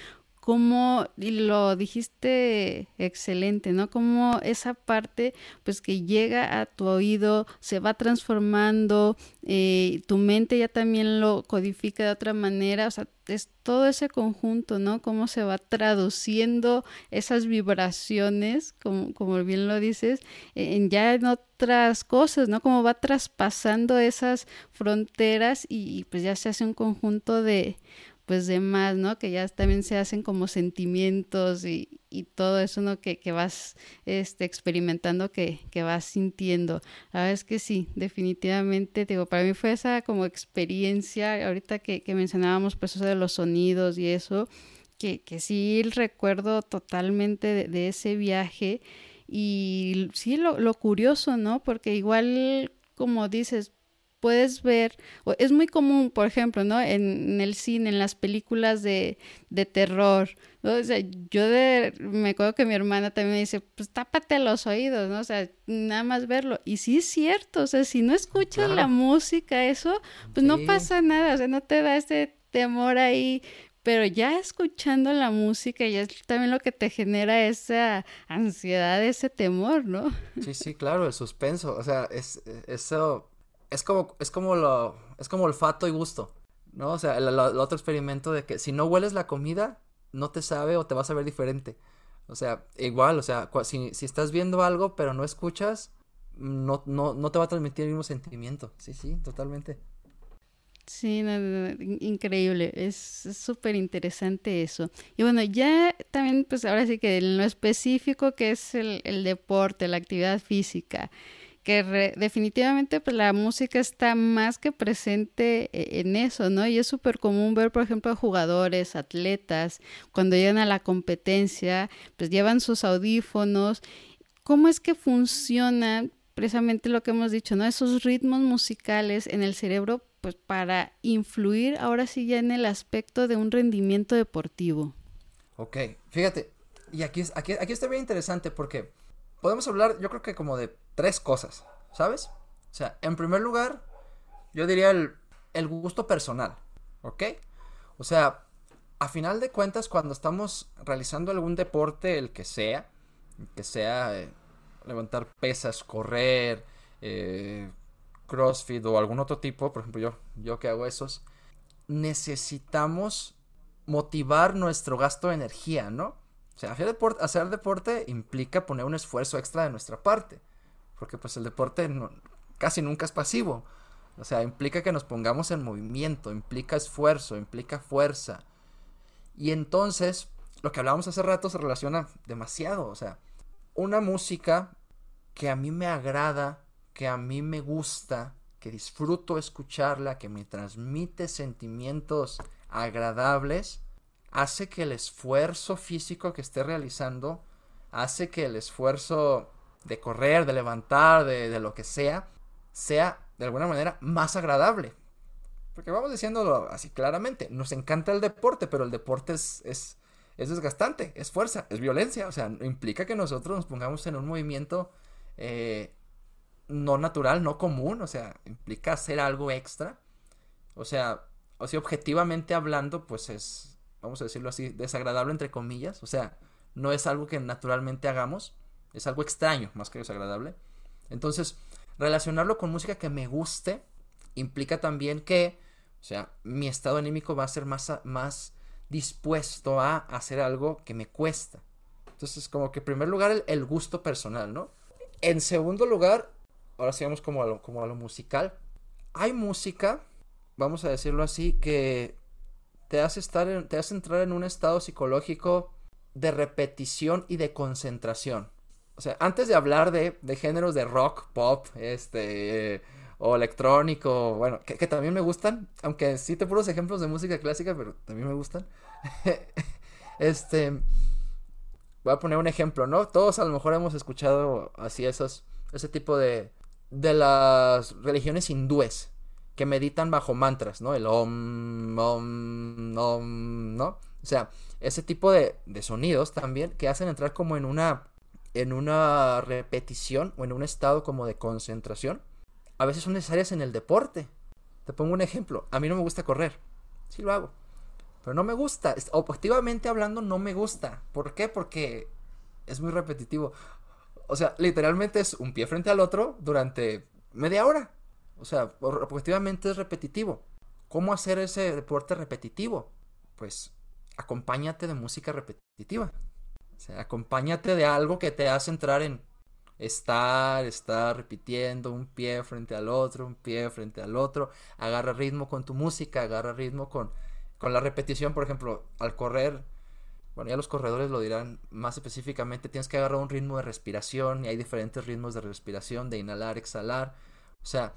Como, y lo dijiste excelente, ¿no? Como esa parte, pues que llega a tu oído, se va transformando, eh, tu mente ya también lo codifica de otra manera, o sea, es todo ese conjunto, ¿no? Cómo se va traduciendo esas vibraciones, como, como bien lo dices, en ya en otras cosas, ¿no? Cómo va traspasando esas fronteras y pues ya se hace un conjunto de, pues de más, ¿no? Que ya también se hacen como sentimientos y, todo eso, ¿no? Que, que vas este, experimentando, que, que, vas sintiendo. La verdad es que sí, definitivamente, digo, para mí fue esa como experiencia, ahorita que, que mencionábamos pues eso de los sonidos y eso, que, que sí recuerdo totalmente de, de ese viaje y sí lo, lo curioso, ¿no? Porque igual, como dices, puedes ver, es muy común, por ejemplo, ¿no? En, el cine, en las películas de, de terror, ¿no? O sea, yo de, me acuerdo que mi hermana también me dice, pues tápate los oídos, ¿no? O sea, nada más verlo. Y sí es cierto, o sea, si no escuchas la música, eso, pues no pasa nada, o sea, no te da ese temor ahí pero ya escuchando la música ya es también lo que te genera esa ansiedad, ese temor, ¿no? Sí, sí, claro, el suspenso, o sea, es eso es como, es como lo, es como olfato y gusto, ¿no? O sea, el, otro experimento de que si no hueles la comida, no te sabe o te vas a ver diferente. O sea, igual, o sea, si, si estás viendo algo pero no escuchas, no, no, no te va a transmitir el mismo sentimiento. Sí, sí, totalmente. Sí, increíble, es súper interesante eso. Y bueno, ya también, pues ahora sí que en lo específico que es el deporte, la actividad física que definitivamente pues la música está más que presente e-, en eso, ¿no? Y es súper común ver, por ejemplo, a jugadores, atletas, cuando llegan a la competencia, pues llevan sus audífonos. ¿Cómo es que funciona precisamente lo que hemos dicho, ¿no? Esos ritmos musicales en el cerebro, pues para influir ahora sí ya en el aspecto de un rendimiento deportivo. Ok, fíjate, y aquí, aquí, aquí está bien interesante porque podemos hablar, yo creo que como de tres cosas, ¿sabes? O sea, en primer lugar, yo diría el, el gusto personal, ¿ok? O sea, a final de cuentas, cuando estamos realizando algún deporte, el que sea, que sea eh, levantar pesas, correr, eh, CrossFit o algún otro tipo, por ejemplo yo, yo que hago esos, necesitamos motivar nuestro gasto de energía, ¿no? O sea, hacer deporte, hacer deporte implica poner un esfuerzo extra de nuestra parte, porque pues el deporte casi nunca es pasivo. O sea, implica que nos pongamos en movimiento, implica esfuerzo, implica fuerza. Y entonces, lo que hablábamos hace rato se relaciona demasiado. O sea, una música que a mí me agrada, que a mí me gusta, que disfruto escucharla, que me transmite sentimientos agradables, hace que el esfuerzo físico que esté realizando, hace que el esfuerzo de correr, de levantar, de, lo que sea, sea de alguna manera más agradable. Porque vamos diciéndolo así claramente, nos encanta el deporte, pero el deporte es, es, es desgastante, es fuerza, es violencia, o sea, implica que nosotros nos pongamos en un movimiento eh, no natural, no común, o sea, implica hacer algo extra. O sea, o sea, objetivamente hablando, pues es, vamos a decirlo así, desagradable entre comillas. O sea, no es algo que naturalmente hagamos, es algo extraño más que desagradable. Entonces, relacionarlo con música que me guste implica también que, o sea, mi estado anímico va a ser más, más dispuesto a hacer algo que me cuesta. Entonces, como que en primer lugar el, gusto personal, ¿no? En segundo lugar, ahora sigamos como a lo, como a lo musical. Hay música, vamos a decirlo así, que te hace, estar te hace entrar en un estado psicológico de repetición y de concentración. O sea, antes de hablar de, de géneros de rock, pop, este, o electrónico, bueno, que, también me gustan, aunque sí te puros ejemplos de música clásica, pero también me gustan. este, voy a poner un ejemplo, ¿no? Todos a lo mejor hemos escuchado así esos, ese tipo de, de las religiones hindúes que meditan bajo mantras, ¿no? El om, om, om, ¿no? O sea, ese tipo de, de sonidos también que hacen entrar como en una, en una repetición o en un estado como de concentración. A veces son necesarias en el deporte. Te pongo un ejemplo. A mí no me gusta correr. Sí lo hago. Pero no me gusta. Objetivamente hablando, no me gusta. ¿Por qué? Porque es muy repetitivo. O sea, literalmente es un pie frente al otro durante media hora. O sea, objetivamente es repetitivo. ¿Cómo hacer ese deporte repetitivo? Pues acompáñate de música repetitiva. O sea, acompáñate de algo que te hace entrar en estar, estar repitiendo un pie frente al otro, un pie frente al otro. Agarra ritmo con tu música, agarra ritmo con, con la repetición. Por ejemplo, al correr, bueno, ya los corredores lo dirán más específicamente, tienes que agarrar un ritmo de respiración y hay diferentes ritmos de respiración, de inhalar, exhalar. O sea,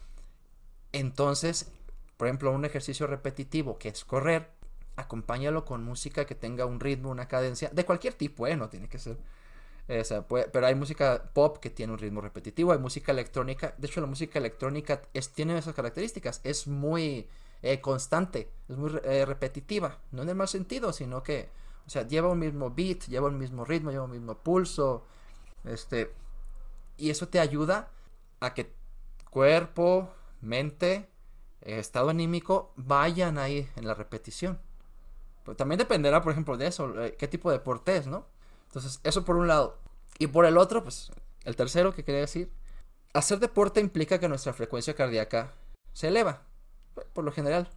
entonces, por ejemplo, un ejercicio repetitivo que es correr, acompáñalo con música que tenga un ritmo, una cadencia, de cualquier tipo, ¿eh? No tiene que ser. Eh, pero hay música pop que tiene un ritmo repetitivo, hay música electrónica. De hecho, la música electrónica tiene esas características, es muy eh, constante, es muy eh, repetitiva, no en el mal sentido, sino que o sea, lleva un mismo beat, lleva un mismo ritmo, lleva un mismo pulso. Este. Y eso te ayuda a que cuerpo, mente, estado anímico vayan ahí en la repetición. Pero también dependerá, por ejemplo, de eso, eh, qué tipo de deporte es, ¿no? Entonces, eso por un lado. Y por el otro, pues, el tercero que quería decir, hacer deporte implica que nuestra frecuencia cardíaca se eleva. Por lo general,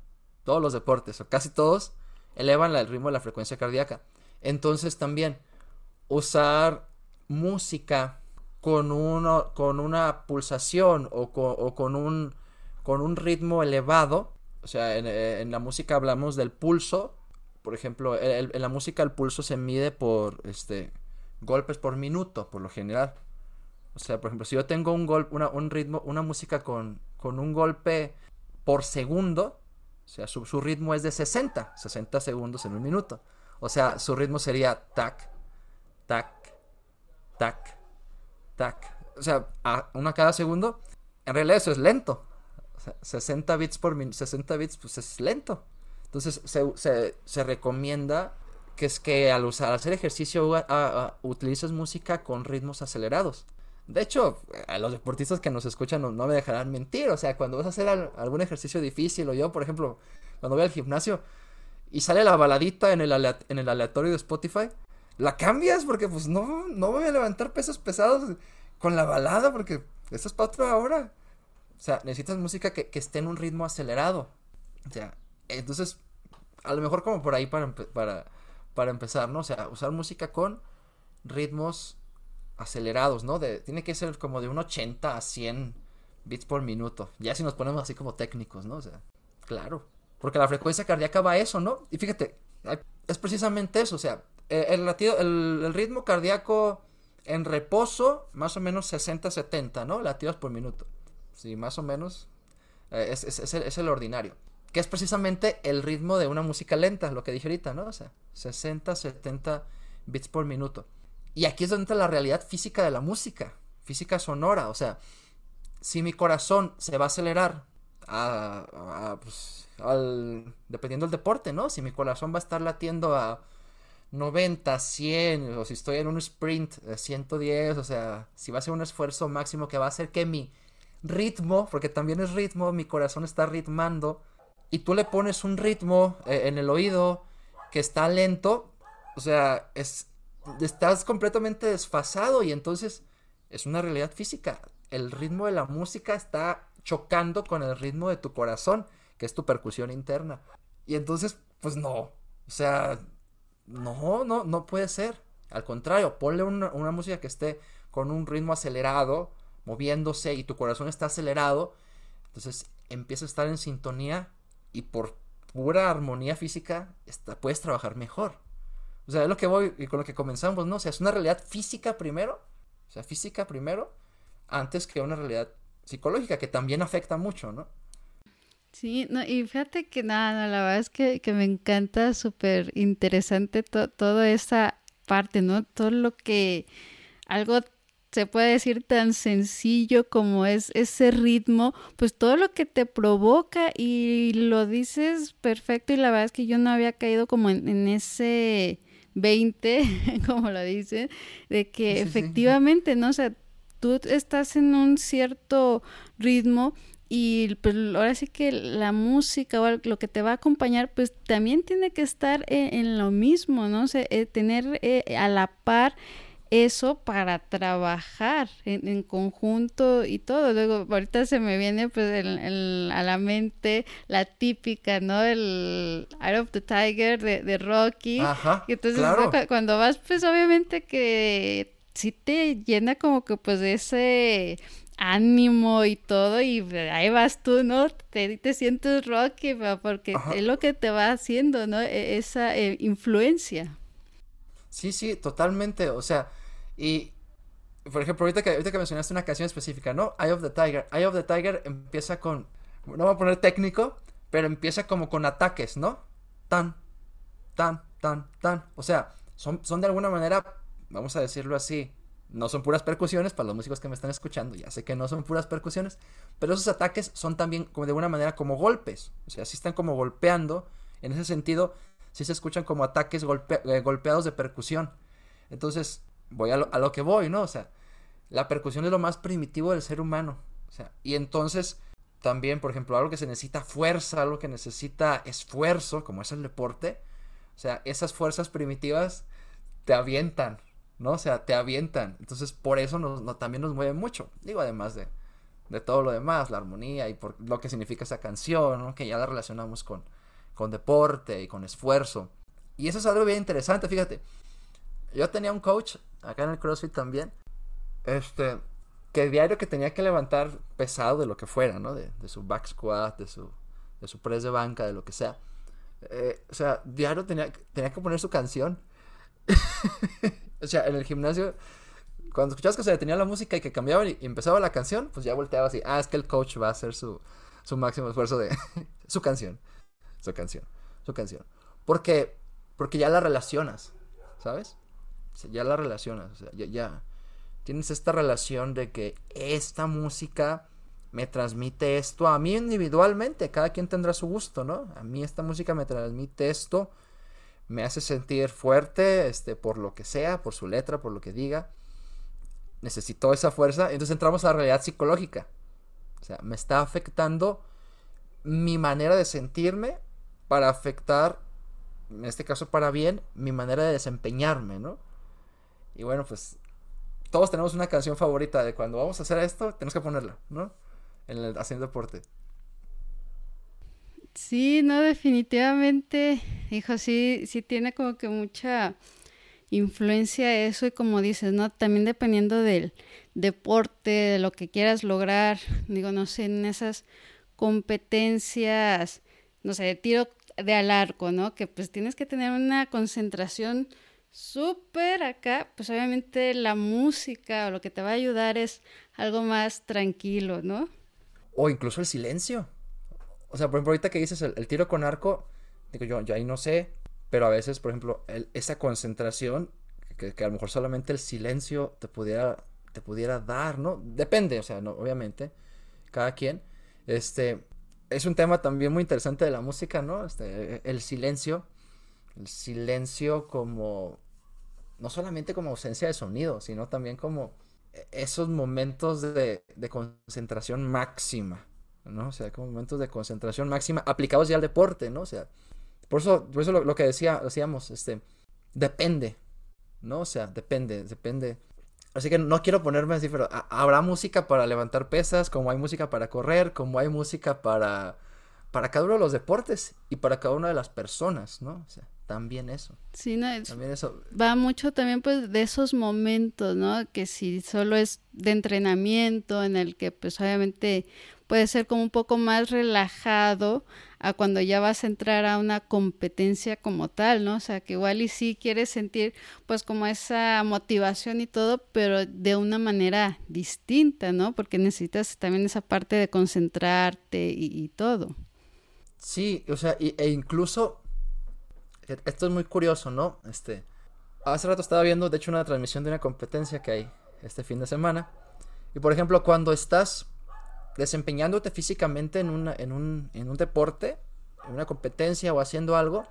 todos los deportes, o casi todos, elevan el ritmo de la frecuencia cardíaca. Entonces también usar música con, uno, con una pulsación o con, un, con un ritmo elevado, o sea, en, la música hablamos del pulso, por ejemplo, en la música el pulso se mide por este, golpes por minuto, por lo general. O sea, por ejemplo, si yo tengo un, un ritmo, una música con, un golpe por segundo, o sea, su, ritmo es de 60, 60 segundos en un minuto. O sea, su ritmo sería tac, tac, tac, tac. O sea, a una cada segundo. En realidad eso es lento. O sea, 60 bits por minuto, 60 bits pues es lento. Entonces se, se, recomienda que es que al usar, al hacer ejercicio utilices música con ritmos acelerados. De hecho, a los deportistas que nos escuchan no, me dejarán mentir. O sea, cuando vas a hacer algún ejercicio difícil, o yo, por ejemplo, cuando voy al gimnasio y sale la baladita en el, en el aleatorio de Spotify, la cambias porque pues no, no voy a levantar pesos pesados con la balada porque eso es para otra hora. O sea, necesitas música que, esté en un ritmo acelerado. O sea, entonces, a lo mejor como por ahí para, para, para empezar, ¿no? O sea, usar música con ritmos acelerados, ¿no? De, tiene que ser como de un 80 a 100 bits por minuto. Ya si nos ponemos así como técnicos, ¿no? O sea, claro. Porque la frecuencia cardíaca va a eso, ¿no? Y fíjate, es precisamente eso, o sea, eh, el, latido, el, ritmo cardíaco en reposo, más o menos 60-70, ¿no? Latidos por minuto. Sí, más o menos. Eh, es, es, es, el, ordinario. Que es precisamente el ritmo de una música lenta, lo que dije ahorita, ¿no? O sea, 60-70 bits por minuto. Y aquí es donde entra la realidad física de la música, física sonora. O sea, si mi corazón se va a acelerar a, pues, al, dependiendo del deporte, ¿no? Si mi corazón va a estar latiendo a 90, 100, o si estoy en un sprint de 110, o sea, si va a ser un esfuerzo máximo que va a hacer que mi ritmo, porque también es ritmo, mi corazón está ritmando, y tú le pones un ritmo eh, en el oído que está lento, o sea, es, estás completamente desfasado y entonces es una realidad física. El ritmo de la música está chocando con el ritmo de tu corazón, que es tu percusión interna. Y entonces, pues no, o sea, no, no, no puede ser. Al contrario, ponle una, música que esté con un ritmo acelerado, moviéndose y tu corazón está acelerado. Entonces empieza a estar en sintonía y por pura armonía física puedes trabajar mejor. O sea, es lo que voy y con lo que comenzamos, ¿no? O sea, es una realidad física primero, o sea, física primero, antes que una realidad psicológica que también afecta mucho, ¿no? Sí, no, y fíjate que nada, la verdad es que, me encanta súper interesante toda esa parte, ¿no? Todo lo que algo se puede decir tan sencillo como es ese ritmo, pues todo lo que te provoca y lo dices perfecto y la verdad es que yo no había caído como en, ese 20, como lo dice, de que efectivamente, ¿no? O sea, tú estás en un cierto ritmo y pues ahora sí que la música o lo que te va a acompañar pues también tiene que estar en, lo mismo, ¿no? O sea, eh, tener eh, a la par eso para trabajar en, conjunto y todo. Luego, ahorita se me viene pues a la mente la típica, ¿no? El Eye of the Tiger de, de Rocky. Ajá, y entonces cuando vas, pues obviamente que sí te llena como que pues de ese ánimo y todo y ahí vas tú, ¿no? Te, te sientes rocky, porque es lo que te va haciendo, ¿no? E, esa eh, influencia. Sí, sí, totalmente, o sea, y por ejemplo, ahorita que, ahorita que mencionaste una canción específica, ¿no? Eye of the Tiger. Eye of the Tiger empieza con, no voy a poner técnico, pero empieza como con ataques, ¿no? Tan, tan, tan, tan. O sea, son, son de alguna manera, vamos a decirlo así, no son puras percusiones, para los músicos que me están escuchando, ya sé que no son puras percusiones, pero esos ataques son también como de alguna manera como golpes, o sea, si están como golpeando, en ese sentido, si se escuchan como ataques eh, golpeados de percusión. Entonces, voy a lo, a lo, que voy, ¿no? O sea, la percusión es lo más primitivo del ser humano, o sea, y entonces también, por ejemplo, algo que se necesita fuerza, algo que necesita esfuerzo, como es el deporte, o sea, esas fuerzas primitivas te avientan, ¿no? O sea, te avientan. Entonces, por eso nos, también nos mueve mucho. Digo, además de, de todo lo demás, la armonía y por lo que significa esa canción. Que ya la relacionamos con, con deporte y con esfuerzo. Y eso es algo bien interesante, fíjate. Yo tenía un coach acá en el CrossFit también. Este, que diario que tenía que levantar pesado de lo que fuera, ¿no? De, su back squat, de su, de su press de banca, de lo que sea. Eh, o sea, diario tenía, tenía que poner su canción. O sea, en el gimnasio, cuando escuchabas que se detenía la música y que cambiaba y empezaba la canción, pues ya volteaba así, ah, es que el coach va a hacer su, su máximo esfuerzo de su canción, su canción, su canción. Porque, porque ya la relacionas, ¿sabes? Ya la relacionas, o sea, ya, ya tienes esta relación de que esta música me transmite esto a mí individualmente, cada quien tendrá su gusto, ¿no? A mí esta música me transmite esto me hace sentir fuerte, este, por lo que sea, por su letra, por lo que diga. Necesito esa fuerza. Entonces entramos a la realidad psicológica. O sea, me está afectando mi manera de sentirme para afectar, en este caso para bien, mi manera de desempeñarme, ¿no? Y bueno, pues todos tenemos una canción favorita de cuando vamos a hacer esto, tenemos que ponerla, ¿no? en el, haciendo deporte. Sí, no, definitivamente, hijo, sí, sí tiene como que mucha influencia eso y como dices, ¿no? También dependiendo del deporte, de lo que quieras lograr, digo, no sé, en esas competencias, no sé, de tiro de al arco, ¿no? Que pues tienes que tener una concentración súper acá, pues obviamente la música o lo que te va a ayudar es algo más tranquilo, ¿no? O incluso el silencio. O sea, por ejemplo, ahorita que dices el, tiro con arco, digo yo, yo ahí no sé, pero a veces, por ejemplo, esa concentración, que, a lo mejor solamente el silencio te pudiera, te pudiera dar, ¿no? Depende, o sea, no, obviamente, cada quien. Este, es un tema también muy interesante de la música, ¿no? Este, el silencio, el silencio como, no solamente como ausencia de sonido, sino también como esos momentos de, de concentración máxima, ¿no? O sea, como momentos de concentración máxima aplicados ya al deporte, ¿no? O sea, por eso, por eso lo, que decía, decíamos, este, depende, ¿no? O sea, depende, depende. Así que no quiero ponerme así, pero habrá música para levantar pesas, como hay música para correr, como hay música para, para cada uno de los deportes y para cada una de las personas, ¿no? O sea, también eso. Sí, no, también eso. Va mucho también pues de esos momentos, ¿no? Que si solo es de entrenamiento en el que pues obviamente puede ser como un poco más relajado a cuando ya vas a entrar a una competencia como tal, ¿no? O sea, que igual y sí quieres sentir pues como esa motivación y todo, pero de una manera distinta, ¿no? Porque necesitas también esa parte de concentrarte y, todo. Sí, o sea, e incluso, esto es muy curioso, ¿no? Este, hace rato estaba viendo, de hecho, una transmisión de una competencia que hay este fin de semana. Y por ejemplo, cuando estás desempeñándote físicamente en, en, un, en un deporte, en una competencia o haciendo algo,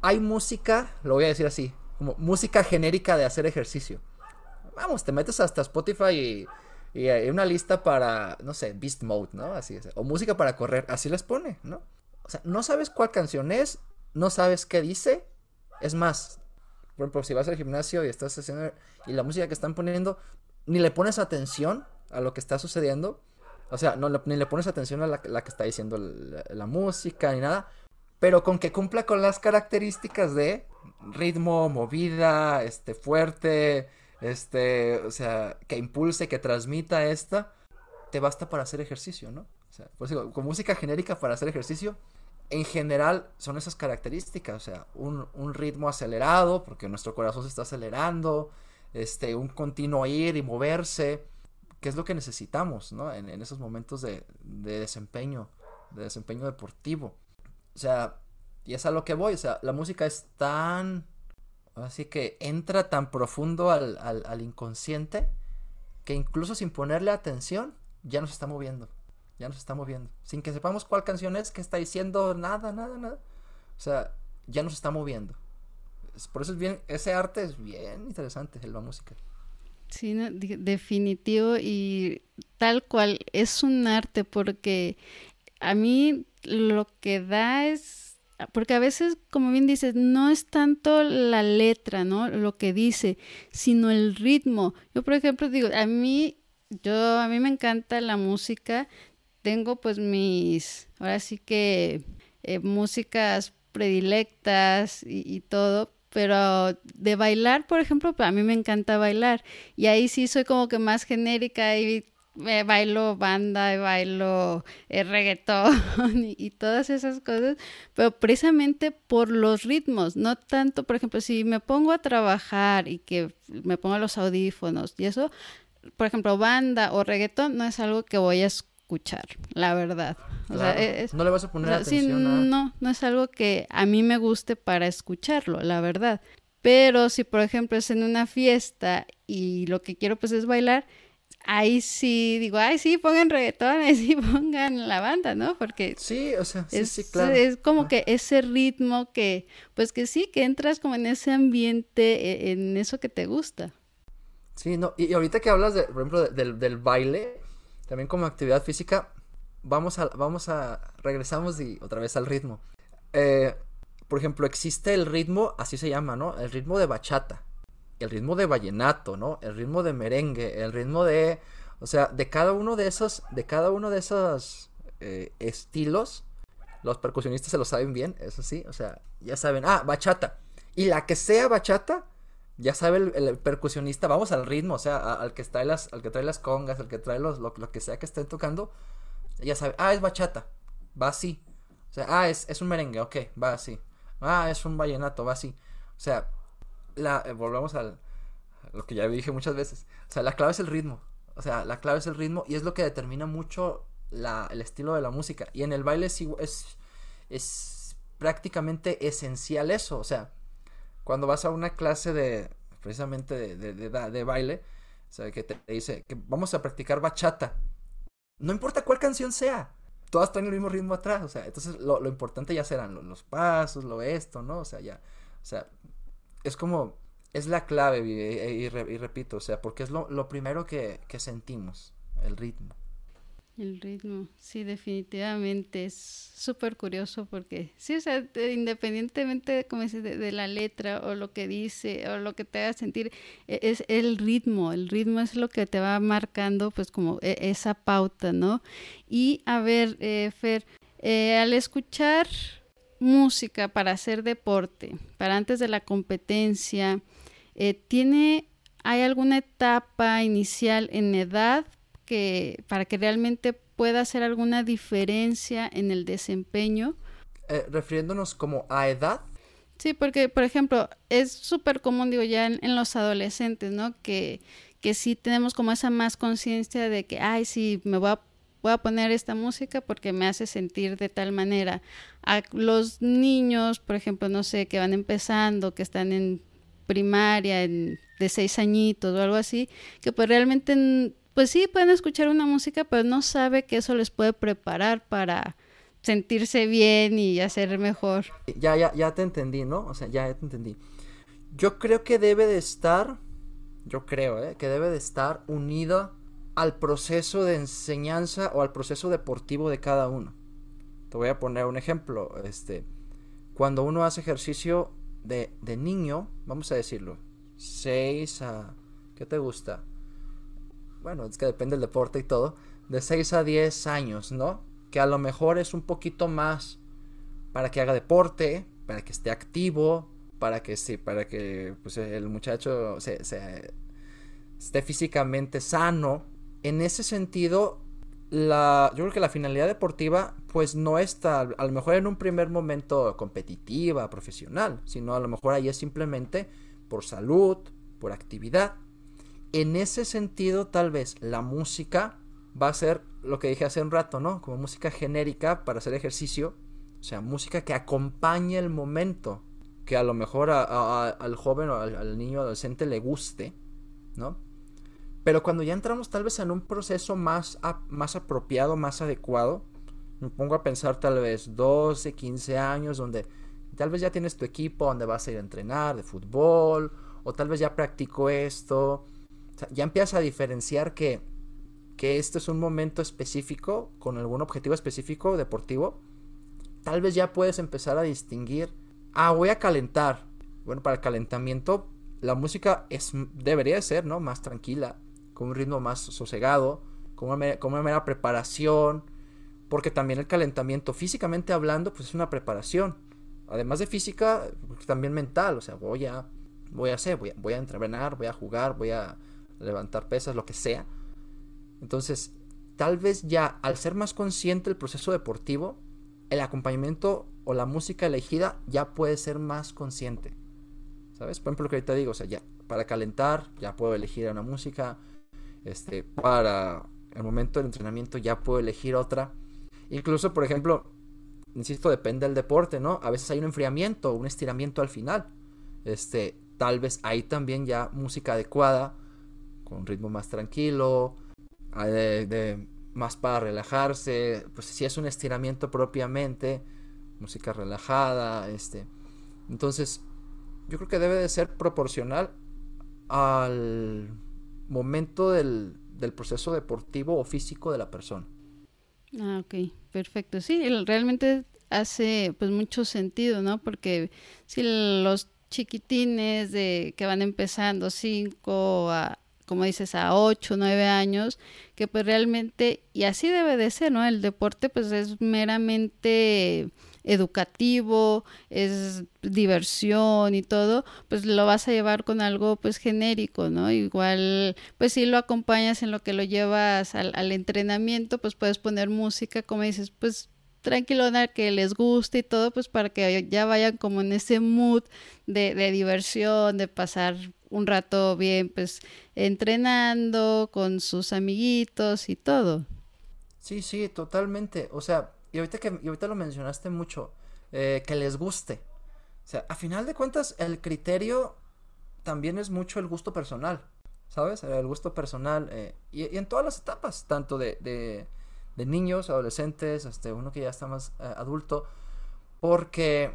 hay música, lo voy a decir así, como música genérica de hacer ejercicio. Vamos, te metes hasta Spotify y, y hay una lista para, no sé, Beast Mode, ¿no? Así es. O música para correr, así les pone, ¿no? O sea, no sabes cuál canción es, no sabes qué dice. Es más, por ejemplo, si vas al gimnasio y estás haciendo. y la música que están poniendo, ni le pones atención a lo que está sucediendo. O sea, ni le pones atención a la, que está diciendo la, música ni nada. Pero con que cumpla con las características de ritmo, movida, este, fuerte, este, o sea, que impulse, que transmita esta, te basta para hacer ejercicio, ¿no? O sea, pues con música genérica para hacer ejercicio, en general son esas características, o sea, un, ritmo acelerado, porque nuestro corazón se está acelerando, este, un continuo ir y moverse, qué es lo que necesitamos, ¿no? En, esos momentos de, desempeño, de desempeño deportivo. O sea, y es a lo que voy, o sea, la música es tan, así que entra tan profundo al, al, inconsciente que incluso sin ponerle atención ya nos está moviendo, ya nos está moviendo, sin que sepamos cuál canción es, qué está diciendo, nada, nada, nada. O sea, ya nos está moviendo. Por eso es bien, ese arte es bien interesante, la música. Sí, definitivo y tal cual es un arte porque a mí lo que da es, porque a veces, como bien dices, no es tanto la letra, ¿no? Lo que dice, sino el ritmo. Yo, por ejemplo, digo, a mí, yo, a mí me encanta la música, tengo pues mis, ahora sí que eh, músicas predilectas y, y todo, pero de bailar, por ejemplo, a mí me encanta bailar. Y ahí sí soy como que más genérica y bailo banda, y bailo eh, reggaetón y, todas esas cosas, pero precisamente por los ritmos, no tanto, por ejemplo, si me pongo a trabajar y que me pongo los audífonos y eso, por ejemplo, banda o reggaetón no es algo que voy a escuchar, la verdad. no le vas a poner atención. No, no es algo que a mí me guste para escucharlo, la verdad. Pero si, por ejemplo, es en una fiesta y lo que quiero pues es bailar, ahí sí digo, ay, sí, pongan reggaetón, ahí sí pongan la banda, ¿no? Porque sí, o sea, sí, es, sí, claro. es como que ese ritmo que, pues que sí, que entras como en ese ambiente, e, en eso que te gusta. Sí, no, y, ahorita que hablas, de, por ejemplo, del, del baile, también como actividad física, vamos a, vamos a, regresamos otra vez al ritmo. Eh, por ejemplo, existe el ritmo, así se llama, ¿no? El ritmo de bachata, el ritmo de vallenato, ¿no? El ritmo de merengue, el ritmo de, O sea, de cada uno de esos, de cada uno de esos eh, estilos, los percusionistas se lo saben bien, eso sí, o sea, ya saben, ah, bachata. Y la que sea bachata, ya sabe el, percusionista, vamos al ritmo, o sea, al que trae las, al que trae las congas, al que trae los, lo, que sea que estén tocando, ya sabe, ah, es bachata, va así. O sea, ah, es, es un merengue, ok, va así. Ah, es un vallenato, va así. O sea, la, eh, volvemos al, a lo que ya dije muchas veces. O sea, la clave es el ritmo. O sea, la clave es el ritmo y es lo que determina mucho la, el estilo de la música. Y en el baile es, es, es prácticamente esencial eso. O sea, cuando vas a una clase de, precisamente de, de, baile, o sea, que te, dice que vamos a practicar bachata. No importa cuál canción sea, todas están en el mismo ritmo atrás, o sea, entonces lo, lo importante ya serán los, los, pasos, lo esto, ¿no? O sea, ya, o sea, es como, es la clave, y, y, repito, o sea, porque es lo, lo primero que, que sentimos, el ritmo. El ritmo, sí, definitivamente es súper curioso porque, sí, o sea, independientemente como de, la letra o lo que dice o lo que te haga sentir, e, es el ritmo, el ritmo es lo que te va marcando pues como e, esa pauta, ¿no? Y a ver, eh, Fer, eh, al escuchar música para hacer deporte, para antes de la competencia, eh, ¿tiene, hay alguna etapa inicial en edad que para que realmente pueda hacer alguna diferencia en el desempeño. Eh, refiriéndonos como a edad. Sí, porque, por ejemplo, es súper común, digo, ya en, los adolescentes, ¿no? Que, que sí tenemos como esa más conciencia de que, ay, sí, me voy a, voy a poner esta música porque me hace sentir de tal manera. A los niños, por ejemplo, no sé, que van empezando, que están en primaria, en, de seis añitos o algo así, que pues realmente pues sí, pueden escuchar una música, pero no sabe que eso les puede preparar para sentirse bien y hacer mejor. Ya, ya, ya te entendí, ¿no? O sea, ya te entendí. Yo creo que debe de estar, yo creo, ¿eh? que debe de estar unido al proceso de enseñanza o al proceso deportivo de cada uno. Te voy a poner un ejemplo. Este, cuando uno hace ejercicio de, de niño, vamos a decirlo, 6 a... ¿Qué te gusta? Bueno, es que depende del deporte y todo, de 6 a 10 años, ¿no? Que a lo mejor es un poquito más para que haga deporte, para que esté activo, para que sí, para que pues, el muchacho se, esté físicamente sano. En ese sentido, la, yo creo que la finalidad deportiva pues no está a lo mejor en un primer momento competitiva, profesional, sino a lo mejor ahí es simplemente por salud, por actividad en ese sentido, tal vez la música va a ser lo que dije hace un rato, ¿no? Como música genérica para hacer ejercicio. O sea, música que acompañe el momento. Que a lo mejor al joven o al, niño adolescente le guste, ¿no? Pero cuando ya entramos tal vez en un proceso más, más apropiado, más adecuado, me pongo a pensar tal vez 12, 15 años, donde tal vez ya tienes tu equipo donde vas a ir a entrenar de fútbol, o tal vez ya practico esto, ya empiezas a diferenciar que, que este es un momento específico, con algún objetivo específico deportivo. Tal vez ya puedes empezar a distinguir, ah, voy a calentar. Bueno, para el calentamiento la música es, debería ser, ¿no? Más tranquila, con un ritmo más sosegado, con una, con una mera preparación, porque también el calentamiento, físicamente hablando, pues es una preparación. Además de física, también mental, o sea, voy a, voy a hacer, voy a, voy a entrenar, voy a jugar, voy a levantar pesas, lo que sea. Entonces, tal vez ya al ser más consciente el proceso deportivo, el acompañamiento o la música elegida ya puede ser más consciente. ¿Sabes? Por ejemplo, lo que ahorita digo, o sea, ya para calentar ya puedo elegir una música. Este, para el momento del entrenamiento ya puedo elegir otra. Incluso, por ejemplo, insisto, depende del deporte, ¿no? A veces hay un enfriamiento, un estiramiento al final. Este, tal vez hay también ya música adecuada un ritmo más tranquilo, de, más para relajarse, pues si es un estiramiento propiamente, música relajada, este. Entonces, yo creo que debe de ser proporcional al momento del, del proceso deportivo o físico de la persona. Ah, ok, perfecto. Sí, realmente hace pues mucho sentido, ¿no? Porque si los chiquitines de que van empezando 5 a como dices, a 8, 9 años, que pues realmente, y así debe de ser, ¿no? El deporte pues es meramente educativo, es diversión y todo, pues lo vas a llevar con algo pues genérico, ¿no? Igual, pues si lo acompañas en lo que lo llevas al, entrenamiento, pues puedes poner música, como dices, pues tranquilona, que les guste y todo, pues para que ya vayan como en ese mood de diversión, de pasar un rato bien, pues entrenando con sus amiguitos y todo. Sí, sí, totalmente. O sea, y ahorita que y ahorita lo mencionaste mucho, eh, que les guste. O sea, a final de cuentas, el criterio también es mucho el gusto personal, ¿sabes? El gusto personal. Eh, y, en todas las etapas, tanto de, de, de, niños, adolescentes, este, uno que ya está más eh, adulto. Porque,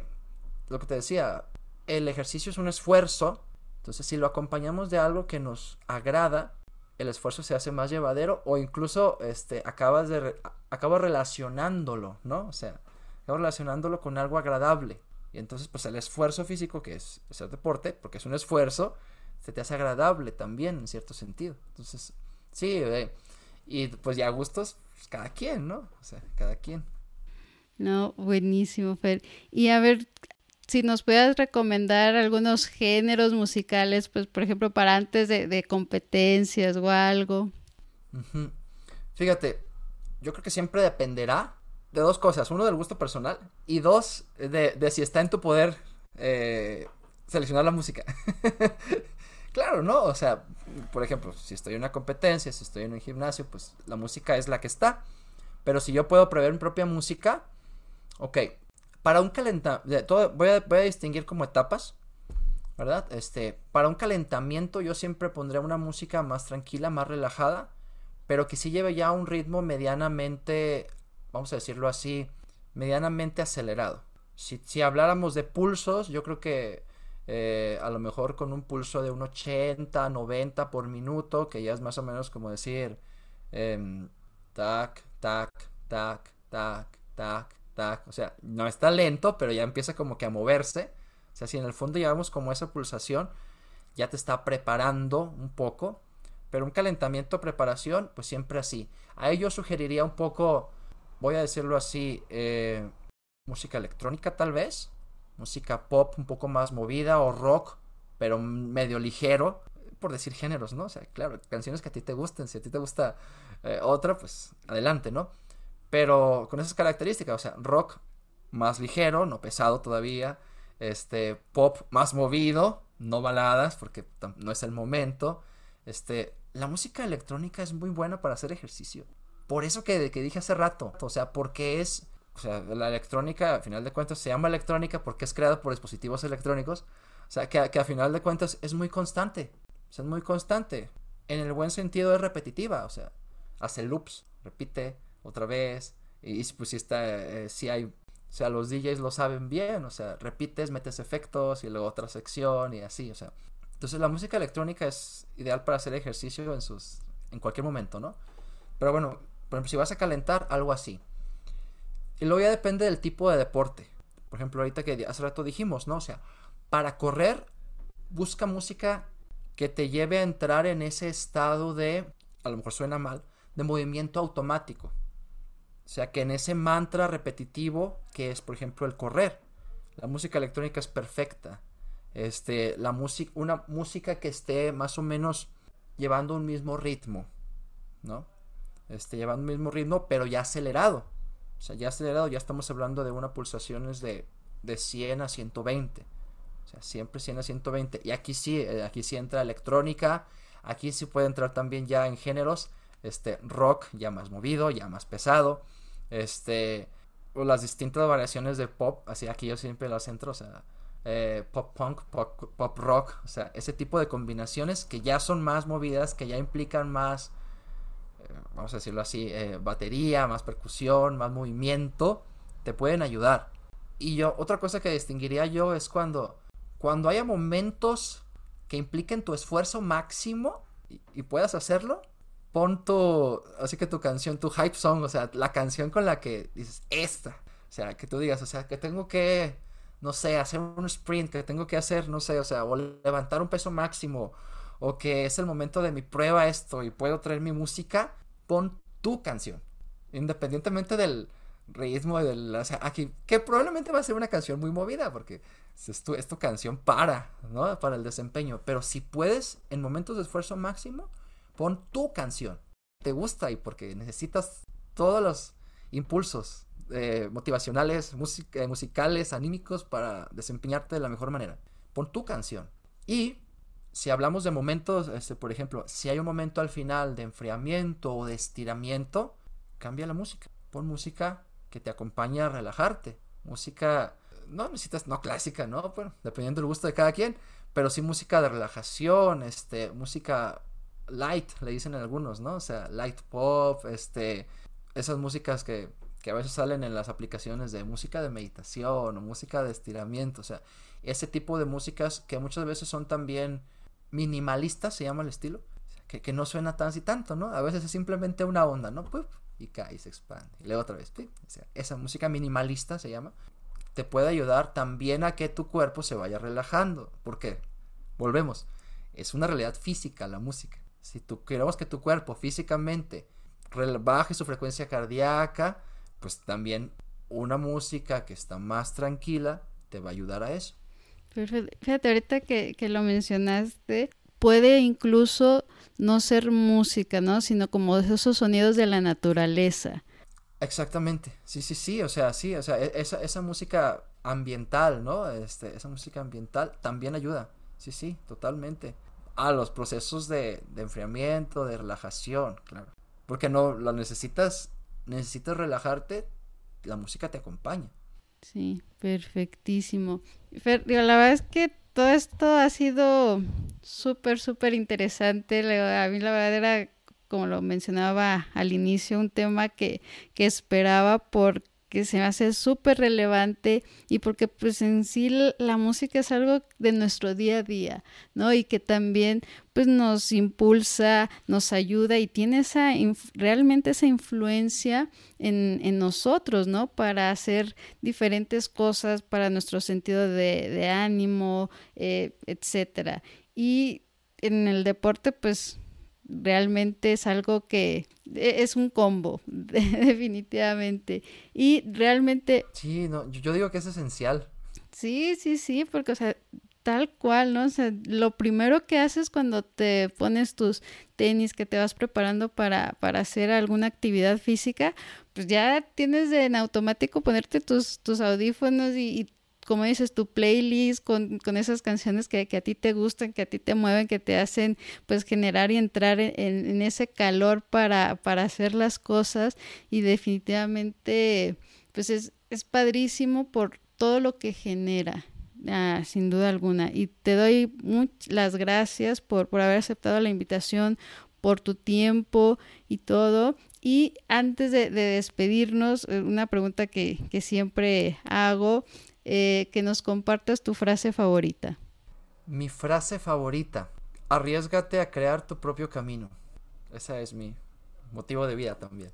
lo que te decía, el ejercicio es un esfuerzo entonces, si lo acompañamos de algo que nos agrada, el esfuerzo se hace más llevadero o incluso este acabas de acabas relacionándolo, ¿no? O sea, acabas relacionándolo con algo agradable. Y entonces, pues el esfuerzo físico que es hacer deporte, porque es un esfuerzo, se te hace agradable también en cierto sentido. Entonces, sí, y pues ya gustos, pues, cada quien, ¿no? O sea, cada quien. No, buenísimo, Fer. Y a ver, si nos puedas recomendar algunos géneros musicales, pues por ejemplo, para antes de, competencias o algo. Fíjate, yo creo que siempre dependerá de dos cosas. Uno, del gusto personal y dos, de, si está en tu poder eh, seleccionar la música. claro, ¿no? O sea, por ejemplo, si estoy en una competencia, si estoy en un gimnasio, pues la música es la que está. Pero si yo puedo prever mi propia música, ok, para un calentamiento, voy a, distinguir como etapas, ¿verdad? Este, para un calentamiento yo siempre pondré una música más tranquila, más relajada, pero que sí lleve ya un ritmo medianamente, vamos a decirlo así, medianamente acelerado. Si, si habláramos de pulsos, yo creo que eh, a lo mejor con un pulso de un 80, 90 por minuto, que ya es más o menos como decir eh, tac, tac, tac, tac, tac, o sea, no está lento, pero ya empieza como que a moverse. O sea, si en el fondo llevamos como esa pulsación, ya te está preparando un poco. Pero un calentamiento, preparación, pues siempre así. A ello sugeriría un poco, voy a decirlo así, eh, música electrónica tal vez. Música pop un poco más movida o rock, pero medio ligero. Por decir géneros, ¿no? O sea, claro, canciones que a ti te gusten. Si a ti te gusta eh, otra, pues adelante, ¿no? Pero con esas características, o sea, rock más ligero, no pesado todavía, este pop más movido, no baladas porque no es el momento. Este, la música electrónica es muy buena para hacer ejercicio. Por eso que, que dije hace rato, o sea, porque es, o sea, la electrónica, a final de cuentas, se llama electrónica porque es creada por dispositivos electrónicos. O sea, que, que a final de cuentas es muy constante. O sea, es muy constante. En el buen sentido es repetitiva, o sea, hace loops, repite, otra vez. Y pues si está, eh, si hay, o sea, los DJs lo saben bien, o sea, repites, metes efectos y luego otra sección y así, o sea. Entonces la música electrónica es ideal para hacer ejercicio en sus, en cualquier momento, ¿no? Pero bueno, por ejemplo, si vas a calentar, algo así. Y luego ya depende del tipo de deporte. Por ejemplo, ahorita que hace rato dijimos, ¿no? O sea, para correr, busca música que te lleve a entrar en ese estado de, a lo mejor suena mal, de movimiento automático. O sea que en ese mantra repetitivo que es, por ejemplo, el correr, la música electrónica es perfecta. Este, la música, una música que esté más o menos llevando un mismo ritmo, ¿no? Este, llevando un mismo ritmo, pero ya acelerado. O sea, ya acelerado, ya estamos hablando de una pulsaciones de, de 100 a 120. O sea, siempre 100 a 120. Y aquí sí, eh, aquí sí entra electrónica. Aquí sí puede entrar también ya en géneros. Este, rock ya más movido, ya más pesado este, o las distintas variaciones de pop, así aquí yo siempre las centro, o sea, eh, pop punk, pop, rock, o sea, ese tipo de combinaciones que ya son más movidas, que ya implican más, eh, vamos a decirlo así, eh, batería, más percusión, más movimiento, te pueden ayudar. Y yo, otra cosa que distinguiría yo es cuando, cuando haya momentos que impliquen tu esfuerzo máximo y puedas hacerlo, pon tu, así que tu canción, tu hype song, o sea, la canción con la que dices, esta, o sea, que tú digas, o sea, que tengo que, no sé, hacer un sprint, que tengo que hacer, no sé, o sea, o levantar un peso máximo, o que es el momento de mi prueba esto y puedo traer mi música, pon tu canción. Independientemente del ritmo del o sea, aquí que probablemente va a ser una canción muy movida porque es tu, es tu canción para, ¿no? Para el desempeño, pero si puedes en momentos de esfuerzo máximo, pon tu canción. Te gusta y porque necesitas todos los impulsos eh, motivacionales, eh, musicales, anímicos para desempeñarte de la mejor manera. Pon tu canción. Y si hablamos de momentos, este, por ejemplo, si hay un momento al final de enfriamiento o de estiramiento, cambia la música. Pon música que te acompañe a relajarte. Música, no necesitas, no clásica, ¿no? Bueno, dependiendo del gusto de cada quien, pero sí música de relajación, este, música light, le dicen algunos, ¿no? O sea, light pop, este, esas músicas que, que a veces salen en las aplicaciones de música de meditación o música de estiramiento, o sea, ese tipo de músicas que muchas veces son también minimalistas, se llama el estilo, que, que no suena tan y tanto, ¿no? A veces es simplemente una onda, ¿no? y cae y se expande. Y luego otra vez, esa música minimalista se llama, te puede ayudar también a que tu cuerpo se vaya relajando. ¿Por qué? Volvemos, es una realidad física la música. Si tú queremos que tu cuerpo físicamente baje su frecuencia cardíaca, pues también una música que está más tranquila te va a ayudar a eso. Fíjate, ahorita que, que lo mencionaste, puede incluso no ser música, ¿no? Sino como esos sonidos de la naturaleza. Exactamente, sí, sí, sí, o sea, sí, o sea, e, esa, esa música ambiental, ¿no? Este, esa música ambiental también ayuda, sí, sí, totalmente. A los procesos de, de enfriamiento, de relajación, claro. Porque no lo necesitas, necesitas relajarte, la música te acompaña. Sí, perfectísimo. la verdad es que todo esto ha sido súper, súper interesante. A mí la verdad era, como lo mencionaba al inicio, un tema que, que esperaba por que se me hace súper relevante y porque pues en sí la música es algo de nuestro día a día, ¿no? Y que también pues nos impulsa, nos ayuda y tiene esa realmente esa influencia en, en, nosotros, ¿no? Para hacer diferentes cosas para nuestro sentido de, de ánimo, eh, etcétera. Y en el deporte pues realmente es algo que e, es un combo, definitivamente. Y realmente... Sí, no, yo digo que es esencial. Sí, sí, sí, porque, o sea, tal cual, ¿no? O sea, lo primero que haces cuando te pones tus tenis, que te vas preparando para, para hacer alguna actividad física, pues ya tienes en automático ponerte tus, tus audífonos y, y como dices, tu playlist con, con esas canciones que, que, a ti te gustan, que a ti te mueven, que te hacen pues generar y entrar en, en ese calor para, para hacer las cosas y definitivamente pues es, es padrísimo por todo lo que genera. Ah, sin duda alguna. Y te doy las gracias por, por haber aceptado la invitación, por tu tiempo y todo. Y antes de, de despedirnos, eh, una pregunta que, que siempre hago eh, que nos compartas tu frase favorita. Mi frase favorita. Arriesgate a crear tu propio camino. Ese es mi motivo de vida también.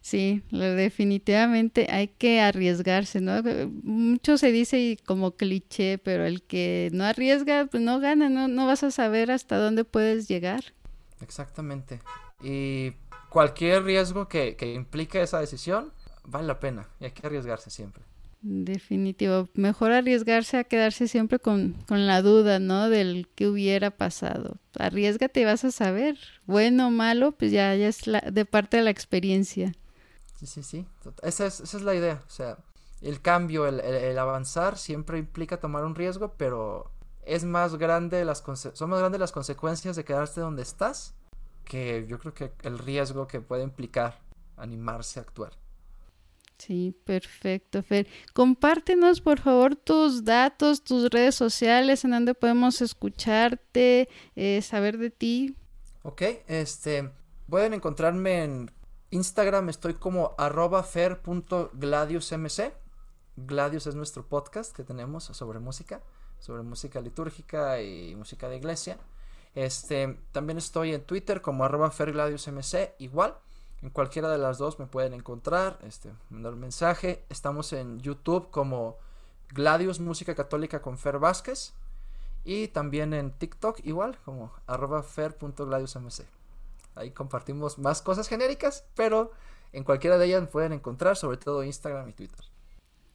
Sí, definitivamente hay que arriesgarse, ¿no? Mucho se dice como cliché, pero el que no arriesga, pues no gana, no, no vas a saber hasta dónde puedes llegar. Exactamente. Y cualquier riesgo que, que implique esa decisión, vale la pena y hay que arriesgarse siempre. Definitivo. Mejor arriesgarse a quedarse siempre con, con la duda, ¿no? Del que hubiera pasado. Arriesgate y vas a saber. Bueno o malo, pues ya, ya es la, de parte de la experiencia. Sí, sí, sí. Esa es, esa es la idea. O sea, el cambio, el, el, avanzar siempre implica tomar un riesgo, pero es más grande las son más grandes las consecuencias de quedarte donde estás que yo creo que el riesgo que puede implicar animarse a actuar. Sí, perfecto, Fer. Compártenos, por favor, tus datos, tus redes sociales, en donde podemos escucharte, eh, saber de ti. Ok, este, pueden encontrarme en Instagram, estoy como arroba fer.gladiusmc. Gladius es nuestro podcast que tenemos sobre música, sobre música litúrgica y música de iglesia. Este, también estoy en Twitter como arroba fergladiusmc, igual. En cualquiera de las dos me pueden encontrar, este, mandar un mensaje. Estamos en YouTube como Gladius Música Católica con Fer Vázquez. Y también en TikTok igual, como arroba fer.gladiusmc. Ahí compartimos más cosas genéricas, pero en cualquiera de ellas pueden encontrar, sobre todo Instagram y Twitter.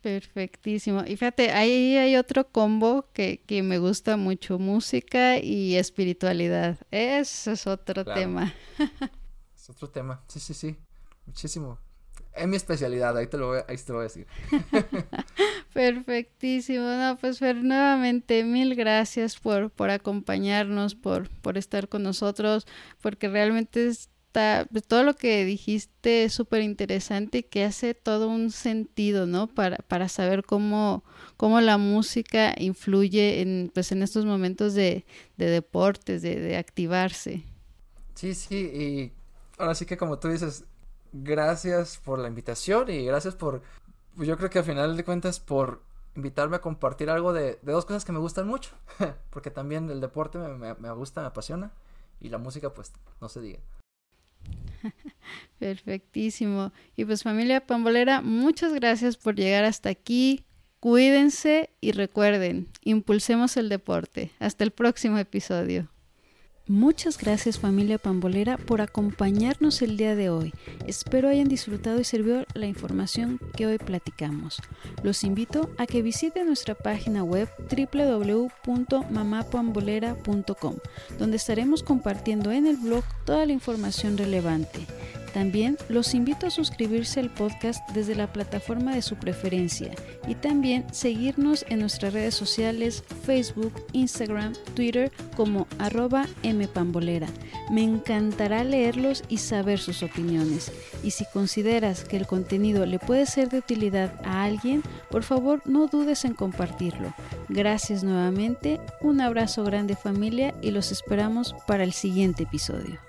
Perfectísimo. Y fíjate, ahí hay otro combo que, que me gusta mucho, música y espiritualidad. Ese es otro tema. es otro tema, sí, sí, sí. Muchísimo. Es mi especialidad, ahí te lo voy, ahí te lo voy a decir. Perfectísimo. No, pues Fer, nuevamente mil gracias por, por acompañarnos, por, por estar con nosotros, porque realmente es pues, todo lo que dijiste es súper interesante y que hace todo un sentido, ¿no? Para, para saber cómo, cómo la música influye en, pues, en estos momentos de, de deportes, de, de activarse. Sí, sí, y ahora sí que como tú dices, gracias por la invitación y gracias por, pues yo creo que al final de cuentas por invitarme a compartir algo de, de dos cosas que me gustan mucho, porque también el deporte me, me, me, gusta, me apasiona y la música pues no se diga. Perfectísimo. Y pues familia Pambolera, muchas gracias por llegar hasta aquí. Cuídense y recuerden, impulsemos el deporte. Hasta el próximo episodio. Muchas gracias familia Pambolera por acompañarnos el día de hoy. Espero hayan disfrutado y servido la información que hoy platicamos. Los invito a que visiten nuestra página web www.mamapambolera.com, donde estaremos compartiendo en el blog toda la información relevante. También los invito a suscribirse al podcast desde la plataforma de su preferencia y también seguirnos en nuestras redes sociales Facebook, Instagram, Twitter como arroba mpambolera. Me encantará leerlos y saber sus opiniones. Y si consideras que el contenido le puede ser de utilidad a alguien, por favor no dudes en compartirlo. Gracias nuevamente, un abrazo grande familia y los esperamos para el siguiente episodio.